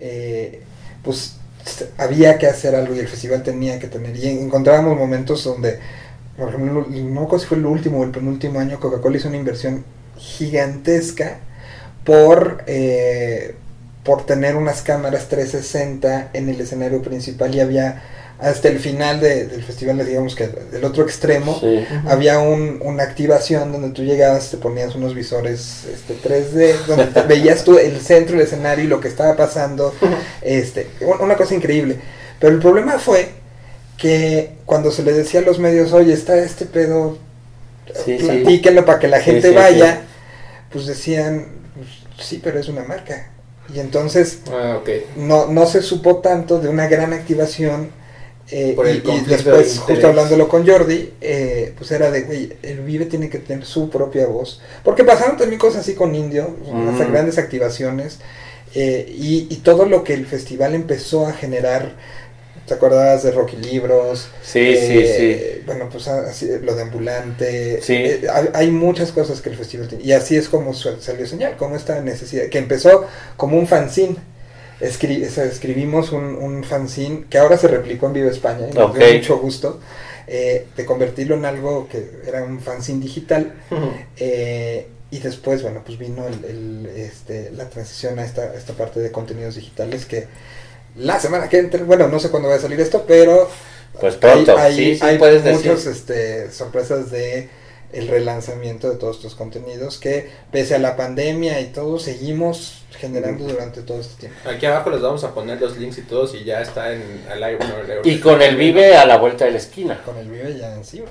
B: eh, pues s- había que hacer algo y el festival tenía que tener, y encontrábamos momentos donde, por ejemplo, no me acuerdo si fue el último o el penúltimo año, Coca-Cola hizo una inversión gigantesca por... eh, por tener unas cámaras 360 en el escenario principal y había hasta el final de- del festival, digamos que del otro extremo,
C: Sí.
B: había un, una activación donde tú llegabas, te ponías unos visores este, 3D, donde te veías tú el centro del escenario y lo que estaba pasando, este, un- una cosa increíble. Pero el problema fue que cuando se le decía a los medios, oye, está este pedo,
C: Sí, sí.
B: platíquenlo para que la gente
C: sí,
B: vaya,
C: sí.
B: pues decían, "Pues, sí, pero es una marca. Y entonces
A: Ah,
B: no, no se supo tanto de una gran activación. Eh,
A: Por el
B: y- y,
A: conflicto de
B: después, justo hablándolo con Jordi, eh, pues era de, güey, el Vive tiene que tener su propia voz. Porque pasaron también cosas así con Indio, hasta
C: Mm.
B: grandes activaciones, eh, y, y todo lo que el festival empezó a generar. ¿Te acordabas de Rocky Libros?
C: Sí, sí,
B: Eh, Bueno, pues así, lo de ambulante.
C: Sí.
B: Hay, hay muchas cosas que el festival tiene. Y así es como salió señal, como esta necesidad, que empezó como un fanzine. Escri- escribimos un, un fanzine que ahora se replicó en Viva España y nos dio mucho gusto eh, de convertirlo en algo que era un fanzine digital. eh, y después, bueno, pues vino el, el, este, la transición a esta, esta parte de contenidos digitales que la semana que entra, bueno, no sé cuándo va a salir esto, pero
C: Pues pronto,
B: hay,
C: sí, sí,
B: hay muchas este, sorpresas de el relanzamiento de todos estos contenidos que pese a la pandemia y todo seguimos generando durante todo este tiempo.
A: Aquí abajo les vamos a poner los links y todos y ya está en al aire.
C: Y con el Vive a la vuelta de la esquina.
B: Con el Vive ya encima.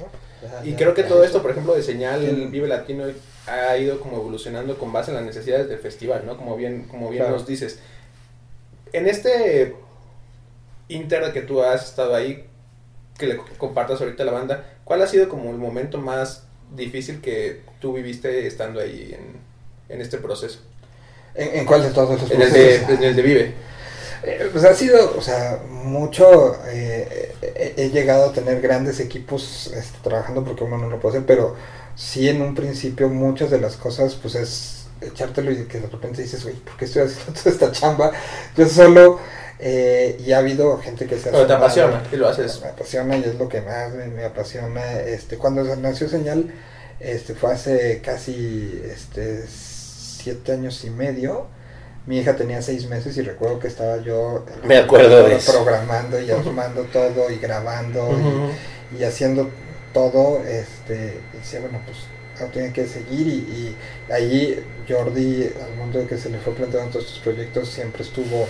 B: ¿no? Ya-
A: Y
B: ya-
A: creo que
B: ya
A: todo
B: eso.
A: esto, por ejemplo, de señal
B: Sí.
A: Vive Latino ha ido como evolucionando con base en las necesidades del festival, ¿no? Como bien, como bien
B: Claro.
A: nos dices. En este inter que tú has estado ahí, que le compartas ahorita a la banda, ¿cuál ha sido como el momento más difícil que tú viviste estando ahí en, en este proceso?
B: ¿En, en cuál de todos los
A: En el de, en el de Vive.
B: Eh, pues ha sido, o sea, mucho. eh, he, llegado a tener grandes equipos este, trabajando porque uno no lo puede hacer, pero sí en un principio muchas de las cosas, pues es echártelo y que de repente dices, güey, ¿por qué estoy haciendo toda esta chamba? Yo solo. Eh, y ha habido gente que se
A: Pero te apasiona y lo haces.
B: Me apasiona y es lo que más me, me apasiona. Este, cuando nació Señal, este, fue hace casi este, siete años y medio. Mi hija tenía seis meses y recuerdo que estaba yo
C: Me acuerdo de
B: programando y armando todo y grabando y, y haciendo todo. Este, y decía, bueno, pues tiene que seguir. Y, y ahí Jordi, al mundo de que se le fue planteando todos estos proyectos, siempre estuvo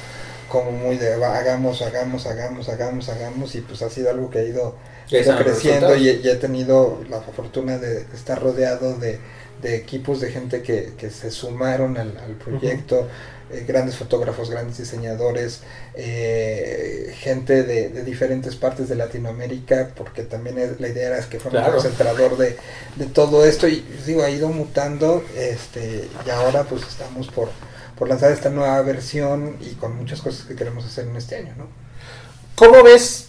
B: como muy de "Va, hagamos, hagamos, hagamos, hagamos, hagamos. Y pues ha sido algo que ha ido creciendo y, he tenido la fortuna de, estar rodeado de, de equipos de gente que, que se sumaron al, al proyecto, eh, grandes fotógrafos, grandes diseñadores, eh, gente de, de diferentes partes de Latinoamérica, porque también es- la idea era que fuera
A: Claro.
B: un concentrador de, de todo esto y digo, ha ido mutando este y ahora pues estamos por, por lanzar esta nueva versión y con muchas cosas que queremos hacer en este año, ¿no?
C: ¿Cómo ves?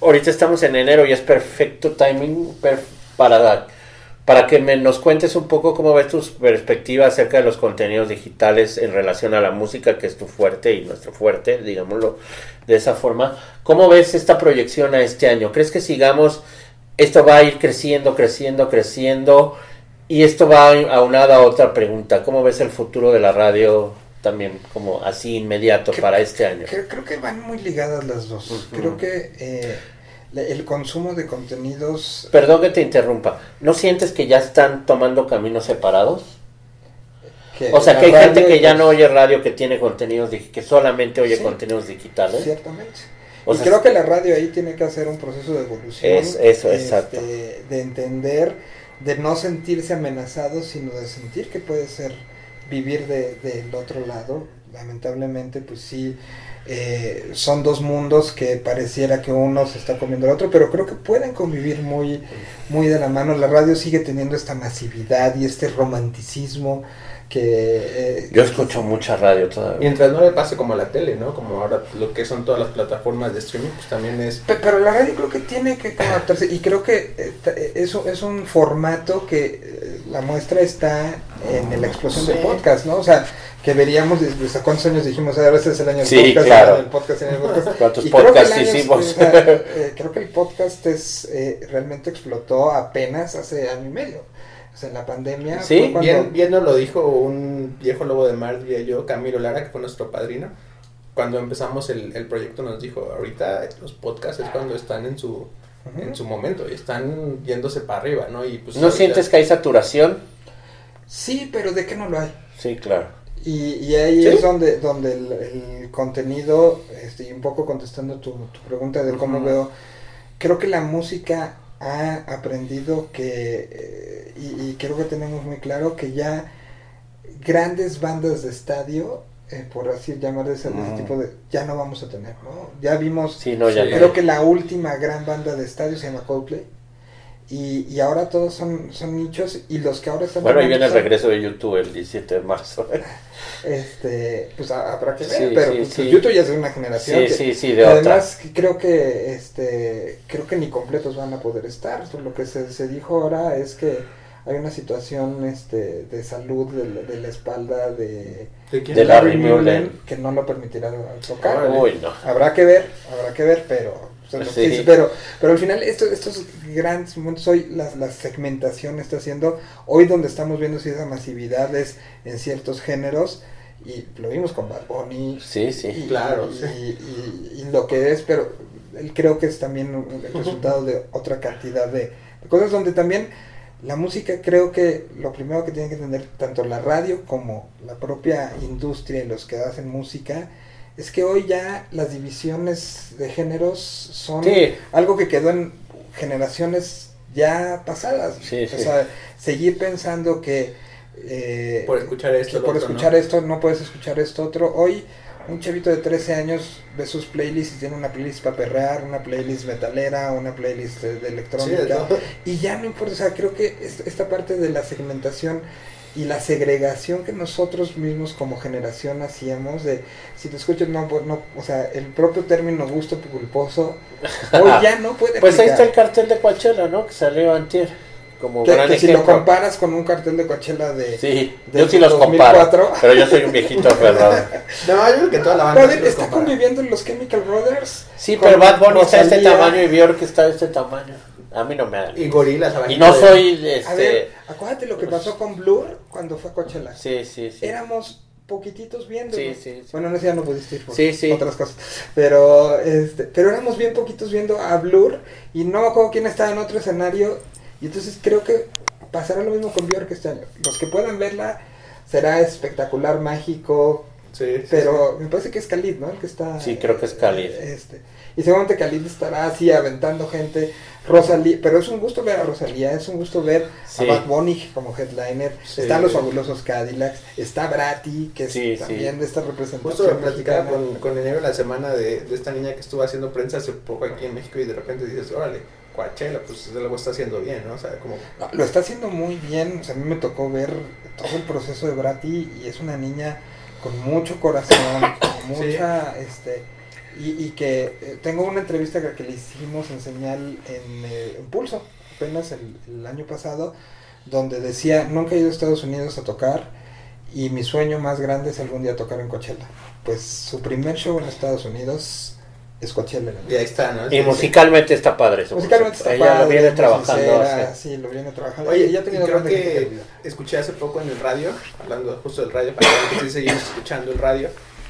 C: Ahorita estamos en enero y es perfecto timing para, para que me, nos cuentes un poco cómo ves tus perspectivas acerca de los contenidos digitales en relación a la música, que es tu fuerte y nuestro fuerte, digámoslo de esa forma. ¿Cómo ves esta proyección a este año? ¿Crees que sigamos, esto va a ir creciendo, creciendo, creciendo? Y esto va aunado a otra pregunta. ¿Cómo ves el futuro de la radio también como así inmediato para este año?
B: Creo, creo, que van muy ligadas las dos. Creo que eh, el consumo de contenidos...
C: Perdón que te interrumpa. ¿No sientes que ya están tomando caminos separados? o sea, que hay gente que ya no oye radio, que tiene contenidos, que solamente oye contenidos digitales.
B: Ciertamente. y creo que la radio ahí tiene que hacer un proceso de evolución.
C: Es, eso, este, exacto.
B: De entender, de no sentirse amenazado, sino de sentir que puede ser vivir del de, otro lado. Lamentablemente, pues sí, eh, son dos mundos que pareciera que uno se está comiendo el otro, pero creo que pueden convivir muy, muy de la mano. La radio sigue teniendo esta masividad y este romanticismo que... Eh,
C: Yo escucho mucha radio todavía.
A: Mientras no le pase como a la tele, ¿no? Como ahora lo que son todas las plataformas de streaming, pues también es...
B: Pero, la radio creo que tiene que adaptarse y creo que eh, eso es un formato que eh, la muestra está en la explosión de podcast, ¿no? O sea, que veríamos, desde cuántos años dijimos, a veces es el año del
C: sí,
B: podcast,
C: claro.
B: el podcast, el podcast.
C: ¿Cuántos podcasts creo hicimos?
B: creo que el podcast es realmente explotó apenas hace año y medio en la pandemia.
A: Sí, bien, bien nos lo dijo un viejo lobo de mar, diría yo, Camilo Lara, que fue nuestro padrino. Cuando empezamos el, el proyecto nos dijo, ahorita los podcasts es cuando están en su, en su momento y están yéndose para arriba, ¿no? Y pues
C: ¿No sientes que hay saturación?
B: Sí, pero ¿de qué no lo hay?
C: Sí, claro.
B: Y, y ahí es donde, donde el, contenido, este, un poco contestando tu, tu pregunta de cómo veo, creo que la música ha aprendido que, eh, y, creo que tenemos muy claro que ya grandes bandas de estadio, eh, por así llamar ese, tipo de, ya no vamos a tener, ¿no? Ya vimos,
C: sí, no, ya
B: creo que la última gran banda de estadio se llama Coldplay. Y, y ahora todos son, son nichos y los que ahora están...
C: Bueno, ahí viene el regreso de YouTube el 17 de marzo.
B: este pues habrá que ver, pero pues, YouTube ya es de una generación.
C: Sí, sí, sí, de
B: además creo que este creo que ni completos van a poder estar. Lo que se, se dijo ahora es que hay una situación este de salud de, la espalda de,
C: ¿De, Larry Mullen
B: que no lo permitirá tocar.
C: Uy, no.
B: Habrá que ver, habrá que ver, pero pero, pero al final estos, estos grandes momentos hoy, la, la segmentación está haciendo, hoy donde estamos viendo si esa masividad es en ciertos géneros, y lo vimos con Bad Bunny.
C: Sí, sí,
B: y,
C: claro.
B: Y, lo que es, pero creo que es también el resultado de otra cantidad de, cosas donde también la música creo que lo primero que tiene que tener tanto la radio como la propia industria y los que hacen música es que hoy ya las divisiones de géneros son algo que quedó en generaciones ya pasadas. o sea, seguir pensando que
A: eh, por escuchar esto,
B: por escuchar ¿no? esto no puedes escuchar esto otro. Hoy un chavito de 13 años ve sus playlists y tiene una playlist para perrear, una playlist metalera, una playlist de, electrónica y ya no importa, o sea, creo que esta parte de la segmentación y la segregación que nosotros mismos como generación hacíamos de si te escuchas no, no o sea el propio término gusto culposo hoy ya no puede
C: pues ahí está el cartel de Coachella no que salió antier. Como
B: que, si lo comparas con un cartel de Coachella de
C: sí yo sí los comparo pero yo soy un viejito aferrado
A: no yo creo que toda la banda
B: está conviviendo los Chemical Brothers
C: sí pero Bad Bunny está de este tamaño y Björk está de este tamaño a mí no me da.
A: Y gorilas.
C: Y no soy. Este...
B: A ver, acuérdate lo que pasó con Blur cuando fue a Coachella.
C: Sí, sí, sí.
B: Éramos poquititos viendo.
C: Sí, sí,
B: Bueno, no sé, ya no pudiste ir por
C: sí, sí.
B: otras cosas. Pero, este, pero éramos bien poquitos viendo a Blur y no me acuerdo quién estaba en otro escenario. Y entonces creo que pasará lo mismo con Björk este año. Los que puedan verla será espectacular, mágico.
A: Sí,
B: pero me parece que es Khalid, ¿no? El que está.
C: Sí, creo que es Khalid.
B: Este. Y seguramente Khalid estará así aventando gente. Rosalía, pero es un gusto ver a Rosalía, es un gusto ver a Bad Bunny como headliner. Están los fabulosos Cadillacs, está Brati, que es también de esta representación.
A: Justo platicaba con, con el negro la semana de, de, esta niña que estuvo haciendo prensa hace poco aquí en México y de repente dices, órale, Coachella, pues lo está haciendo bien, ¿no? O sea, como...
B: lo está haciendo muy bien, o sea, a mí me tocó ver todo el proceso de Brati y es una niña con mucho corazón, con mucha, este y, que eh, tengo una entrevista que, le hicimos en señal en, eh, Pulso, apenas el, año pasado, donde decía, nunca he ido a Estados Unidos a tocar y mi sueño más grande es algún día tocar en Coachella. Pues su primer show en Estados Unidos es Coachella. la
A: Y ahí está, ¿no?
C: Y
A: Sí, sí.
C: musicalmente está padre eso.
B: Musicalmente está
C: Ella
B: padre,
C: lo viene trabajando.
B: sincera, Sí, lo viene trabajando.
A: Oye,
B: ya
A: y
B: tenido
A: creo que escuché hace poco en el radio, hablando justo del radio, para que sí seguimos escuchando el radio,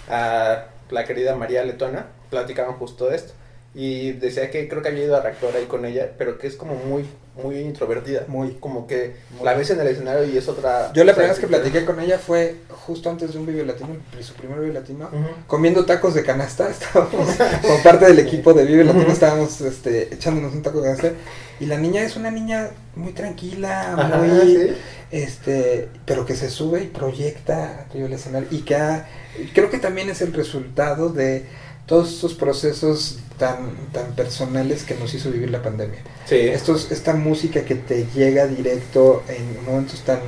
A: a la querida María Letona, platicaban justo de esto. Y decía que creo que había ido a reactor ahí con ella, pero que es como muy, muy introvertida.
B: Muy.
A: Como que
B: Muy.
A: la ves en el escenario y es otra.
B: Yo la primera vez que platiqué con ella fue justo antes de un Vive Latino, su primer Vive Latino, comiendo tacos de canasta, estábamos como parte del equipo de Vive Latino, estábamos este, echándonos un taco de canasta, y la niña es una niña muy tranquila,
A: Ajá,
B: muy,
A: sí.
B: este, pero que se sube y proyecta arriba del escenario, y que ha- creo que también es el resultado de todos estos procesos tan, tan personales que nos hizo vivir la pandemia.
A: Sí.
B: Estos, esta música que te llega directo en momentos tan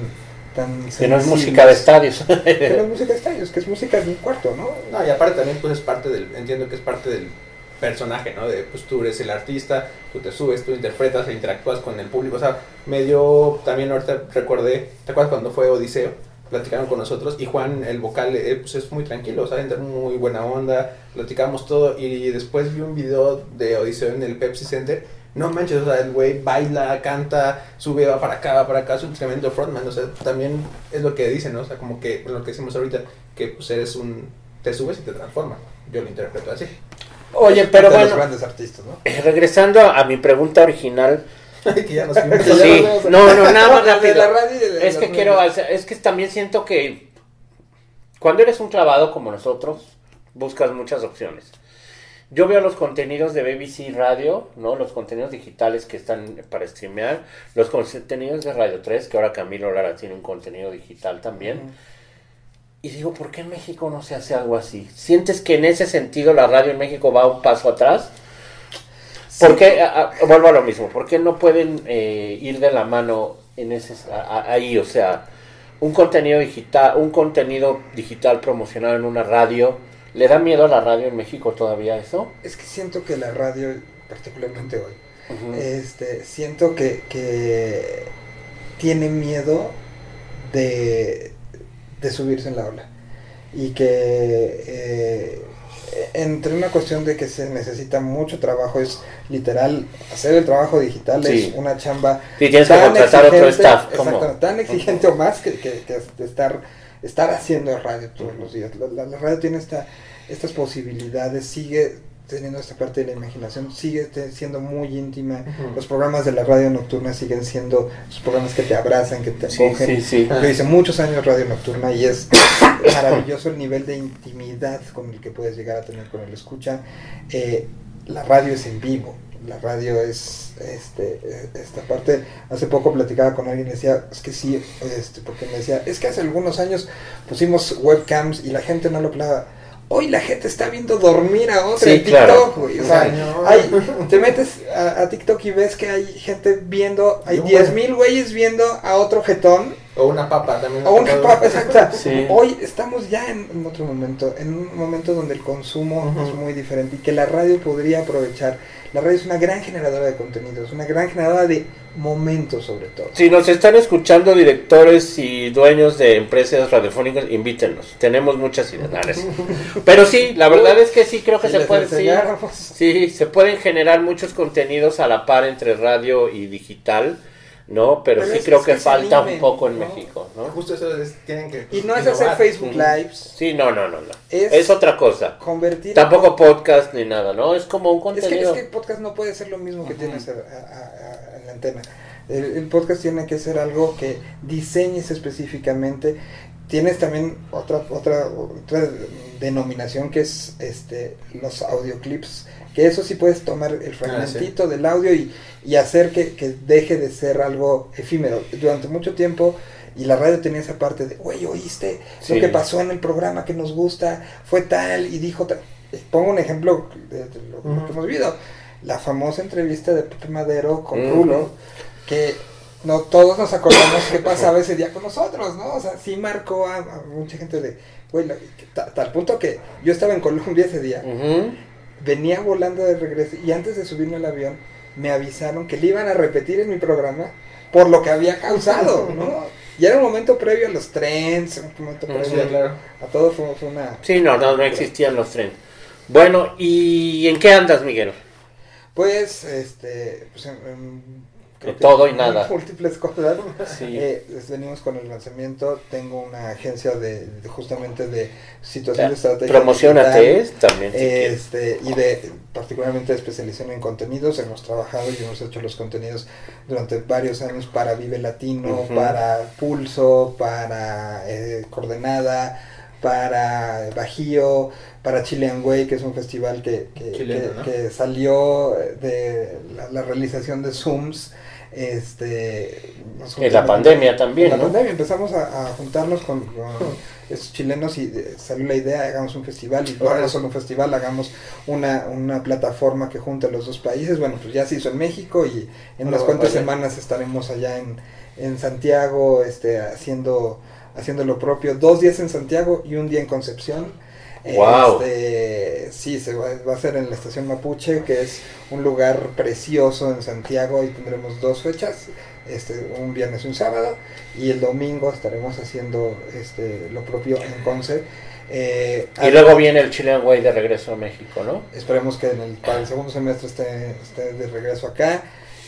B: tan
C: Que no es música de estadios.
B: que no es música de estadios, que es música de un cuarto, ¿no?
A: No, y aparte también pues es parte del, entiendo que es parte del personaje, ¿no? De pues tú eres el artista, tú te subes, tú interpretas e interactúas con el público, o sea, medio, también ahorita recordé, ¿te acuerdas cuando fue Odiseo? Platicaron con nosotros y Juan, el vocal, eh, pues es muy tranquilo, o sea, muy buena onda, platicamos todo y después vi un video de Odiseo en el Pepsi Center no manches, o sea, el güey baila, canta, sube, va para acá, va para acá, es un tremendo frontman, o sea, también es lo que dicen, ¿no? O sea, como que lo que decimos ahorita, que pues eres un, te subes y te transforma, yo lo interpreto así.
C: Oye, pero
B: los
C: bueno,
B: grandes artistas, ¿no?
C: eh, regresando a mi pregunta original.
A: que ya nos
C: Sí, no, no, nada más rápido.
B: la radio y de
C: Es que quiero, es que también siento que cuando eres un clavado como nosotros, buscas muchas opciones. Yo veo los contenidos de BBC Radio, ¿no? Los contenidos digitales que están para streamear, los contenidos de Radio 3, que ahora Camilo Lara tiene un contenido digital también. Y digo, ¿por qué en México no se hace algo así? ¿Sientes que en ese sentido la radio en México va un paso atrás?
B: Sí.
C: ¿Por qué, a- a- vuelvo a lo mismo, ¿por qué no pueden eh, ir de la mano en ese, a- ahí? O sea, un contenido digital, un contenido digital promocionado en una radio, ¿le da miedo a la radio en México todavía eso?
B: Es que siento que la radio, particularmente hoy, este, siento que, que tiene miedo de, de subirse en la ola. Y que eh, entre una cuestión de que se necesita mucho trabajo, es literal, hacer el trabajo digital
C: Sí.
B: es una chamba
C: Sí, tienes que
B: tan
C: contratar otro
B: exigente,
C: staff. ¿cómo?
B: exactamente, tan exigente o más que, que, que es de estar, estar haciendo radio todos los días. La, la- la radio tiene esta, estas posibilidades, sigue teniendo esta parte de la imaginación, sigue siendo muy íntima. Los programas de la radio nocturna siguen siendo los programas que te abrazan, que te
C: Sí,
B: acogen.
C: sí, sí.
B: Yo hice muchos años radio nocturna y es maravilloso el nivel de intimidad con el que puedes llegar a tener con el escucha. Eh, la radio es en vivo, la radio es este eh, esta parte. Hace poco platicaba con alguien y decía, es que sí, este, porque me decía, es que hace algunos años pusimos webcams y la gente no lo hablaba. Hoy la gente está viendo dormir a otra
C: Sí,
B: en
C: claro.
B: TikTok, güey. O sea, hay- te metes a, a TikTok y ves que hay gente viendo, hay
A: No,
B: 10
A: bueno.
B: mil güeyes viendo a otro jetón
A: O una papa también.
B: o una papa, exacta.
C: Sí.
B: Hoy estamos ya en, en otro momento, en un momento donde el consumo es muy diferente y que la radio podría aprovechar. La radio es una gran generadora de contenidos, una gran generadora de momentos sobre todo.
C: Si nos están escuchando directores y dueños de empresas radiofónicas, invítenos. Tenemos muchas ideas. Pero sí, la verdad es que sí creo que
B: Si
C: se puede. Sí, se pueden generar muchos contenidos a la par entre radio y digital, ¿no? Pero,
B: Pero
C: sí
B: es-
C: creo
B: es
C: que falta un poco en
B: ¿no?
C: México, ¿no?
A: Justo eso es, tienen que.
B: Y no es hacer Facebook. Lives,
C: Sí, no, no, no, no.
B: Es-
C: Es, otra cosa.
B: convertir...
C: Tampoco podcast ni nada, ¿no? Es como un
B: Es que, es
C: contenido.
B: que el podcast no puede ser lo mismo que tienes a- a- a- en la antena. El, el podcast tiene que ser algo que diseñes específicamente. Tienes también otra otra otra denominación que es este los audioclips, que eso sí puedes tomar el fragmentito del audio y, y hacer que, que deje de ser algo efímero. Durante mucho tiempo y la radio tenía esa parte de, güey, ¿oíste
C: Sí.
B: lo que pasó en el programa que nos gusta? Fue tal y dijo tal. Eh, Pongo un ejemplo de, lo, que hemos vivido. La famosa entrevista de Pepe Madero con. Rulo, que no todos nos acordamos qué pasaba ese día con nosotros, ¿no? O sea, sí marcó a, a mucha gente de, güey, tal punto que yo estaba en Colombia ese día. Venía volando de regreso y antes de subirme al avión me avisaron que le iban a repetir en mi programa por lo que había causado, ¿no? Y era un momento previo a los trends, un momento
C: Ujú.
B: previo
A: Sí, claro.
B: a todo, fue, fue una...
C: Sí, no, no, no existían los trenes. Bueno, ¿y en qué andas, Miguel?
B: Pues, este, pues en, en-
C: De todo y nada.
B: Múltiples cosas.
C: Sí.
B: Eh, venimos con el lanzamiento. Tengo una agencia de, de justamente de situación de estrategia.
C: Promocionate
B: digital,
C: también. si.
B: Este, y de particularmente de especialización en contenidos. Hemos trabajado y hemos hecho los contenidos durante varios años para Vive Latino,
C: Ujú.
B: para Pulso, para eh, Coordenada, para Bajío, para Chilean Way, que es un festival que, que,
A: Chileno,
B: que-
A: ¿no?
B: que salió de la, la realización de Zooms. Este,
C: En la pandemia también,
B: en la
C: ¿no?
B: pandemia empezamos a, a juntarnos con, con esos chilenos y eh, salió la idea, hagamos un festival y no
A: Órale.
B: solo un festival, hagamos una, una plataforma que junte a los dos países. Bueno, pues ya se hizo en México y en unas cuantas
A: vaya.
B: semanas estaremos allá en, en Santiago este, haciendo, haciendo lo propio. Dos días en Santiago y un día en Concepción.
C: Guau.
B: Este, sí, se va, va a ser en la estación Mapuche, que es un lugar precioso en Santiago y tendremos dos fechas, este, un viernes y un sábado, y el domingo estaremos haciendo este, lo propio en Conce. Eh,
C: Y luego viene el Chilean Way de regreso a México, ¿no?
B: Esperemos que en el, para el segundo semestre esté, esté de regreso acá.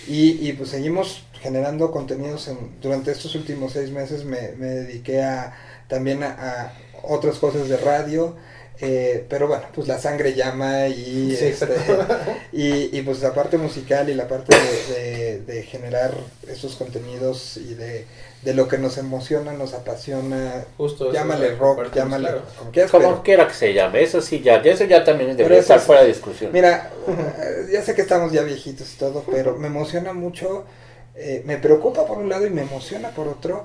B: Y, y pues seguimos generando contenidos. En, durante estos últimos seis meses me, me dediqué a, también a, a otras cosas de radio. Eh, pero bueno, pues la sangre llama y,
A: Sí,
B: este, y, y, pues la parte musical y la parte de, de- de generar esos contenidos y de, de lo que nos emociona, nos apasiona.
A: Justo
B: Llámale rock, llámale
A: claro.
B: como quieras.
C: Como
B: pero-
C: quiera que se llame, eso sí ya, eso ya también debería estar
B: es-
C: fuera de discusión.
B: Mira, eh, ya sé que estamos ya viejitos y todo, pero me emociona mucho, eh, me preocupa por un lado y me emociona por otro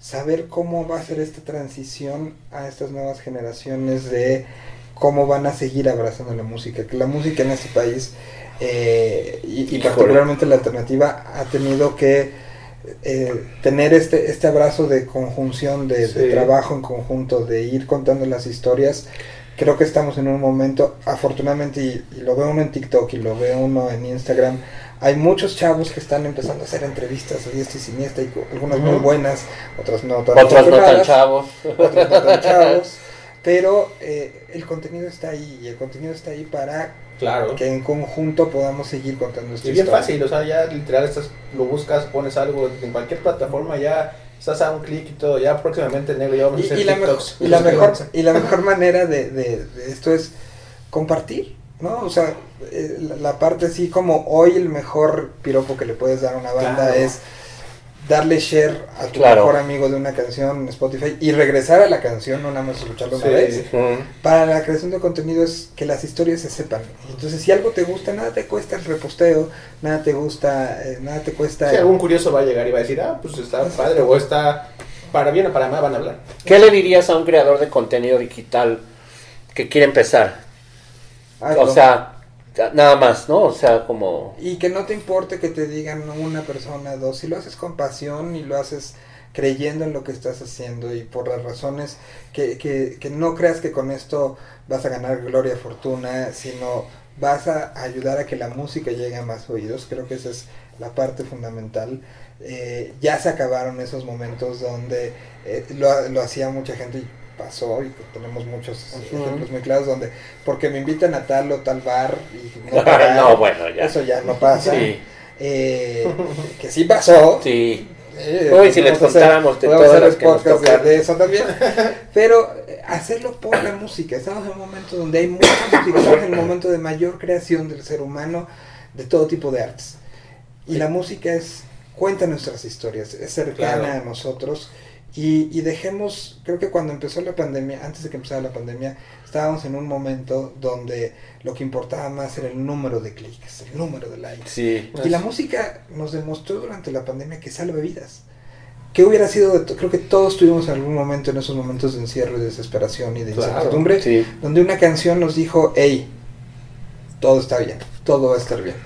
B: saber cómo va a ser esta transición a estas nuevas generaciones de cómo van a seguir abrazando la música, que la música en este país eh, y, particularmente la alternativa ha tenido que eh, tener este, este abrazo de conjunción, de, trabajo en conjunto, de ir contando las historias. Creo que estamos en un momento, afortunadamente, y, y lo ve uno en TikTok y lo ve uno en Instagram, hay muchos chavos que están empezando a hacer entrevistas a diestra y siniestra, y algunas muy buenas, otras no tan
C: Otros no tan chavos.
B: otros no tan chavos, pero eh, el contenido está ahí, y el contenido está ahí para
A: Claro.
B: que en conjunto podamos seguir contando esta
A: Y bien
B: historia.
A: fácil, o sea, ya literal estás, lo buscas, pones algo en cualquier plataforma, ya estás a un clic y todo, ya próximamente negro ya vamos a hacer
B: y la, mejor, y, la mejor, y la mejor manera de, de- de esto es compartir, ¿no? O sea, eh, la, parte así como hoy el mejor piropo que le puedes dar a una banda
A: Claro.
B: es darle share a tu
C: Claro.
B: mejor amigo de una canción en Spotify y regresar a la canción, no nada más escucharla una
A: Sí.
B: vez.
C: Ujú.
B: Para la creación de contenido es que las historias se sepan. Entonces, si algo te gusta, nada te cuesta el reposteo, nada te gusta, eh, nada te cuesta...
A: Si algún curioso va a llegar y va a decir, ah, pues está padre, o está para bien o para mal, van a hablar.
C: ¿Qué le dirías a un creador de contenido digital que quiere empezar?
B: Algo.
C: O sea, nada más, ¿no? O sea, como...
B: Y que no te importe que te digan una persona, dos, si lo haces con pasión y lo haces creyendo en lo que estás haciendo y por las razones que, que, que no creas que con esto vas a ganar gloria, fortuna, sino vas a ayudar a que la música llegue a más oídos, creo que esa es la parte fundamental. Eh, ya se acabaron esos momentos donde eh, lo, lo hacía mucha gente y pasó y tenemos muchos
C: Ujú.
B: ejemplos muy claros donde porque me invitan a tal o tal bar y no, pagar,
C: no, bueno, ya.
B: eso ya no pasa.
C: Sí,
B: Eh, que sí pasó.
C: sí.
B: Eh,
C: Uy, si les contáramos de todas las que nos
B: podcast de, eso también. Pero eh, hacerlo por la música. Estamos en un momento donde hay mucha música. Estamos en un momento de mayor creación del ser humano de todo tipo de artes. Y la música es cuenta nuestras historias, es cercana
A: Claro.
B: a nosotros. Y, y dejemos, creo que cuando empezó la pandemia, antes de que empezara la pandemia, estábamos en un momento donde lo que importaba más era el número de clics, el número de likes.
C: Sí.
B: Y la música nos demostró durante la pandemia que salva vidas. ¿Qué hubiera sido? de Creo que todos tuvimos en algún momento en esos momentos de encierro y desesperación y de
A: Claro.
B: incertidumbre,
C: Sí.
B: donde una canción nos dijo, hey, todo está bien, todo va a estar bien.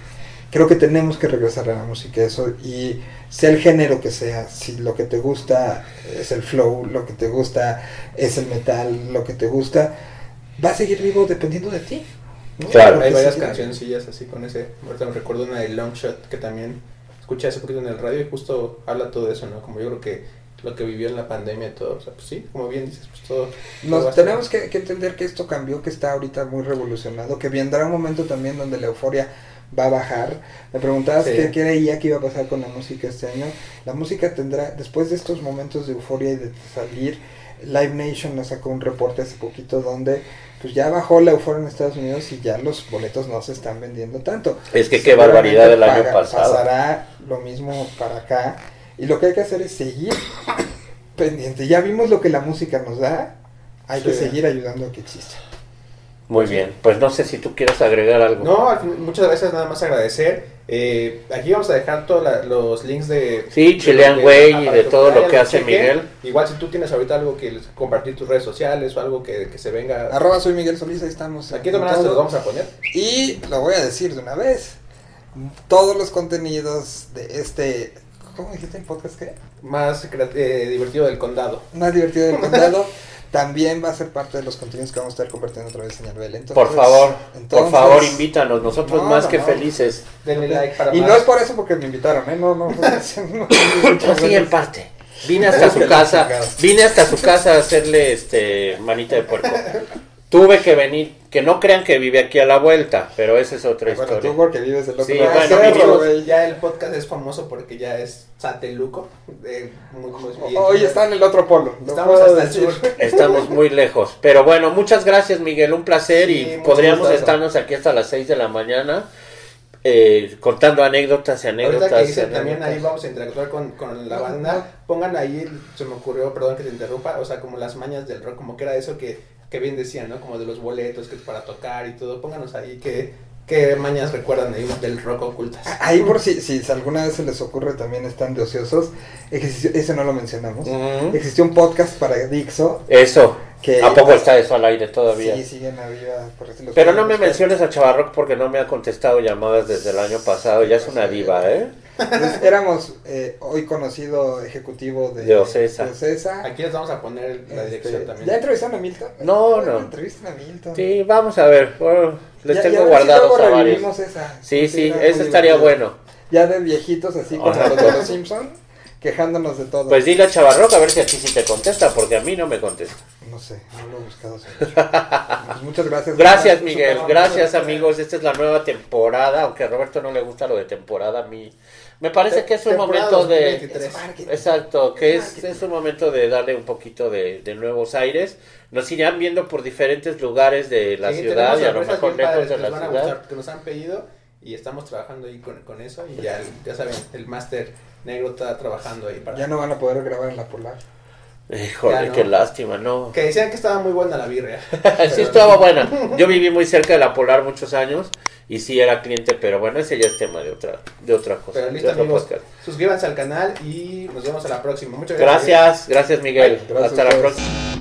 B: Creo que tenemos que regresar a la música, eso, y sea el género que sea, si lo que te gusta es el flow, lo que te gusta es el metal, lo que te gusta, va a seguir vivo dependiendo de ti. ¿no?
C: Claro,
A: Hay varias cancioncillas así con ese. Ahorita me recuerdo una de Long Shot que también escuché hace poquito en el radio y justo habla todo de eso, ¿no? Como yo creo que lo que vivió en la pandemia y todo. O sea, pues sí, como bien dices, pues todo.
B: Nos tenemos que, que entender que esto cambió, que está ahorita muy revolucionado, que vendrá un momento también donde la euforia va a bajar. Me preguntabas
A: Sí.
B: qué creía que iba a pasar con la música este año. La música tendrá, después de estos momentos de euforia y de salir, Live Nation nos sacó un reporte hace poquito donde pues ya bajó la euforia en Estados Unidos y ya los boletos no se están vendiendo tanto.
C: Es que qué barbaridad del año pasado.
B: Pasará lo mismo para acá. Y lo que hay que hacer es seguir pendiente. Ya vimos lo que la música nos da. Hay que seguir ayudando a que exista.
C: Muy bien, pues no sé si tú quieres agregar algo.
A: No, muchas gracias, nada más agradecer. Eh, aquí vamos a dejar todos los links de...
C: Sí, Chilean Way
A: ah,
C: y
A: para
C: de todo lo que hace. Miguel.
A: Igual si tú tienes ahorita algo que compartir tus redes sociales o algo que, que se venga...
B: Arroba soy Miguel Solís, ahí estamos.
A: Aquí de todas maneras te
B: todo.
A: lo vamos a poner.
B: Y lo voy a decir de una vez. Todos los contenidos de este... ¿Cómo dijiste el podcast que?
A: Más eh, divertido del condado.
B: Más divertido del condado. También va a ser parte de los contenidos que vamos a estar compartiendo otra vez en Arbel. Entonces,
C: por favor, por
B: entonces-
C: favor, invítanos. Nosotros
B: No,
C: más
B: no,
C: que
B: no.
C: felices.
A: Denle like para
B: Y
A: más.
B: no es por eso porque me invitaron, ¿eh? No, no. no,
C: Yo sí, en parte. Vine hasta su casa, vine hasta su casa a hacerle este manita de puerco. Tuve que venir, que no crean que vive aquí a la vuelta, pero esa es otra
B: Bueno, tú
C: historia.
B: porque vives del otro
C: Sí,
B: lado.
C: bueno,
B: del cerro,
C: vivimos-.
A: Ya el podcast es famoso porque ya es sateluco. eh, muy- muy-
B: Hoy está en el otro polo. lo
A: Estamos hasta el sur.
C: Estamos muy lejos. Pero bueno, muchas gracias Miguel, un placer
A: Sí,
C: y podríamos estarnos aquí hasta las 6 de la mañana eh, contando anécdotas y anécdotas.
A: Ahorita que también ahí vamos a interactuar con, con la banda. Pongan ahí, se me ocurrió, perdón que te interrumpa, o sea, como las mañas del rock, como que era eso que, que bien decían, ¿no? Como de los boletos que es para tocar y todo. Pónganos ahí que, qué mañas recuerdan ahí del rock ocultas.
B: Ahí por si, si alguna vez se les ocurre también están de ociosos, existió, ese no lo mencionamos. Existió un podcast para Dixo
C: Eso.
B: que
C: ¿A poco está eso al aire todavía?
B: Sí, siguen a viva, por eso los
C: Pero no me
B: buscar.
C: menciones a Chavarroc porque no me ha contestado llamadas desde el año pasado. Ya es una diva, ¿eh?
B: Pues éramos eh, hoy conocido ejecutivo de,
C: De Ocesa.
B: de Ocesa.
A: Aquí les vamos a poner la
B: Este,
A: dirección también.
B: ¿Ya entrevistaron a Milton?
C: No, no.
B: Entrevistan a Milton.
C: Sí, vamos a ver. bueno, les
B: Ya-
C: tengo
B: ya
C: guardados a varios.
B: esa.
C: Sí, sí,
B: muy
C: estaría
B: divertido.
C: bueno.
B: Ya de viejitos así como los de los Simpson, quejándonos de todo.
C: Pues dile a Chavarroc a ver si a ti sí te contesta, porque a mí no me contesta.
B: No sé, no lo he buscado. Pues muchas gracias.
C: Gracias, Miguel. Gracias, amigos. Esta es la nueva temporada, aunque a Roberto no le gusta lo de temporada. A mí me parece que es un momento de...
A: 2023.
B: Es marketing.
C: Exacto, que es, es un momento de darle un poquito de, de nuevos aires. Nos irán viendo por diferentes lugares de la
A: Sí,
C: ciudad y a lo mejor lejos
A: padres
C: de la
A: nos van a
C: ciudad.
A: gustar, que nos han pedido y estamos trabajando ahí con, con eso y ya, ya saben, el máster negro está trabajando ahí para...
B: Ya no van a poder grabar en la polar.
C: Híjole,
A: no.
C: qué lástima, ¿no?
A: Que decían que estaba muy buena la birria.
C: sí estaba buena. Yo viví muy cerca de la Polar muchos años y sí era cliente, pero bueno, ese ya es tema de otra, de otra cosa.
A: Pero listo amigos,
C: podcast.
A: suscríbanse al canal y nos vemos a la próxima. Muchas gracias.
C: Gracias, gracias Miguel.
B: Gracias
C: Hasta la próxima.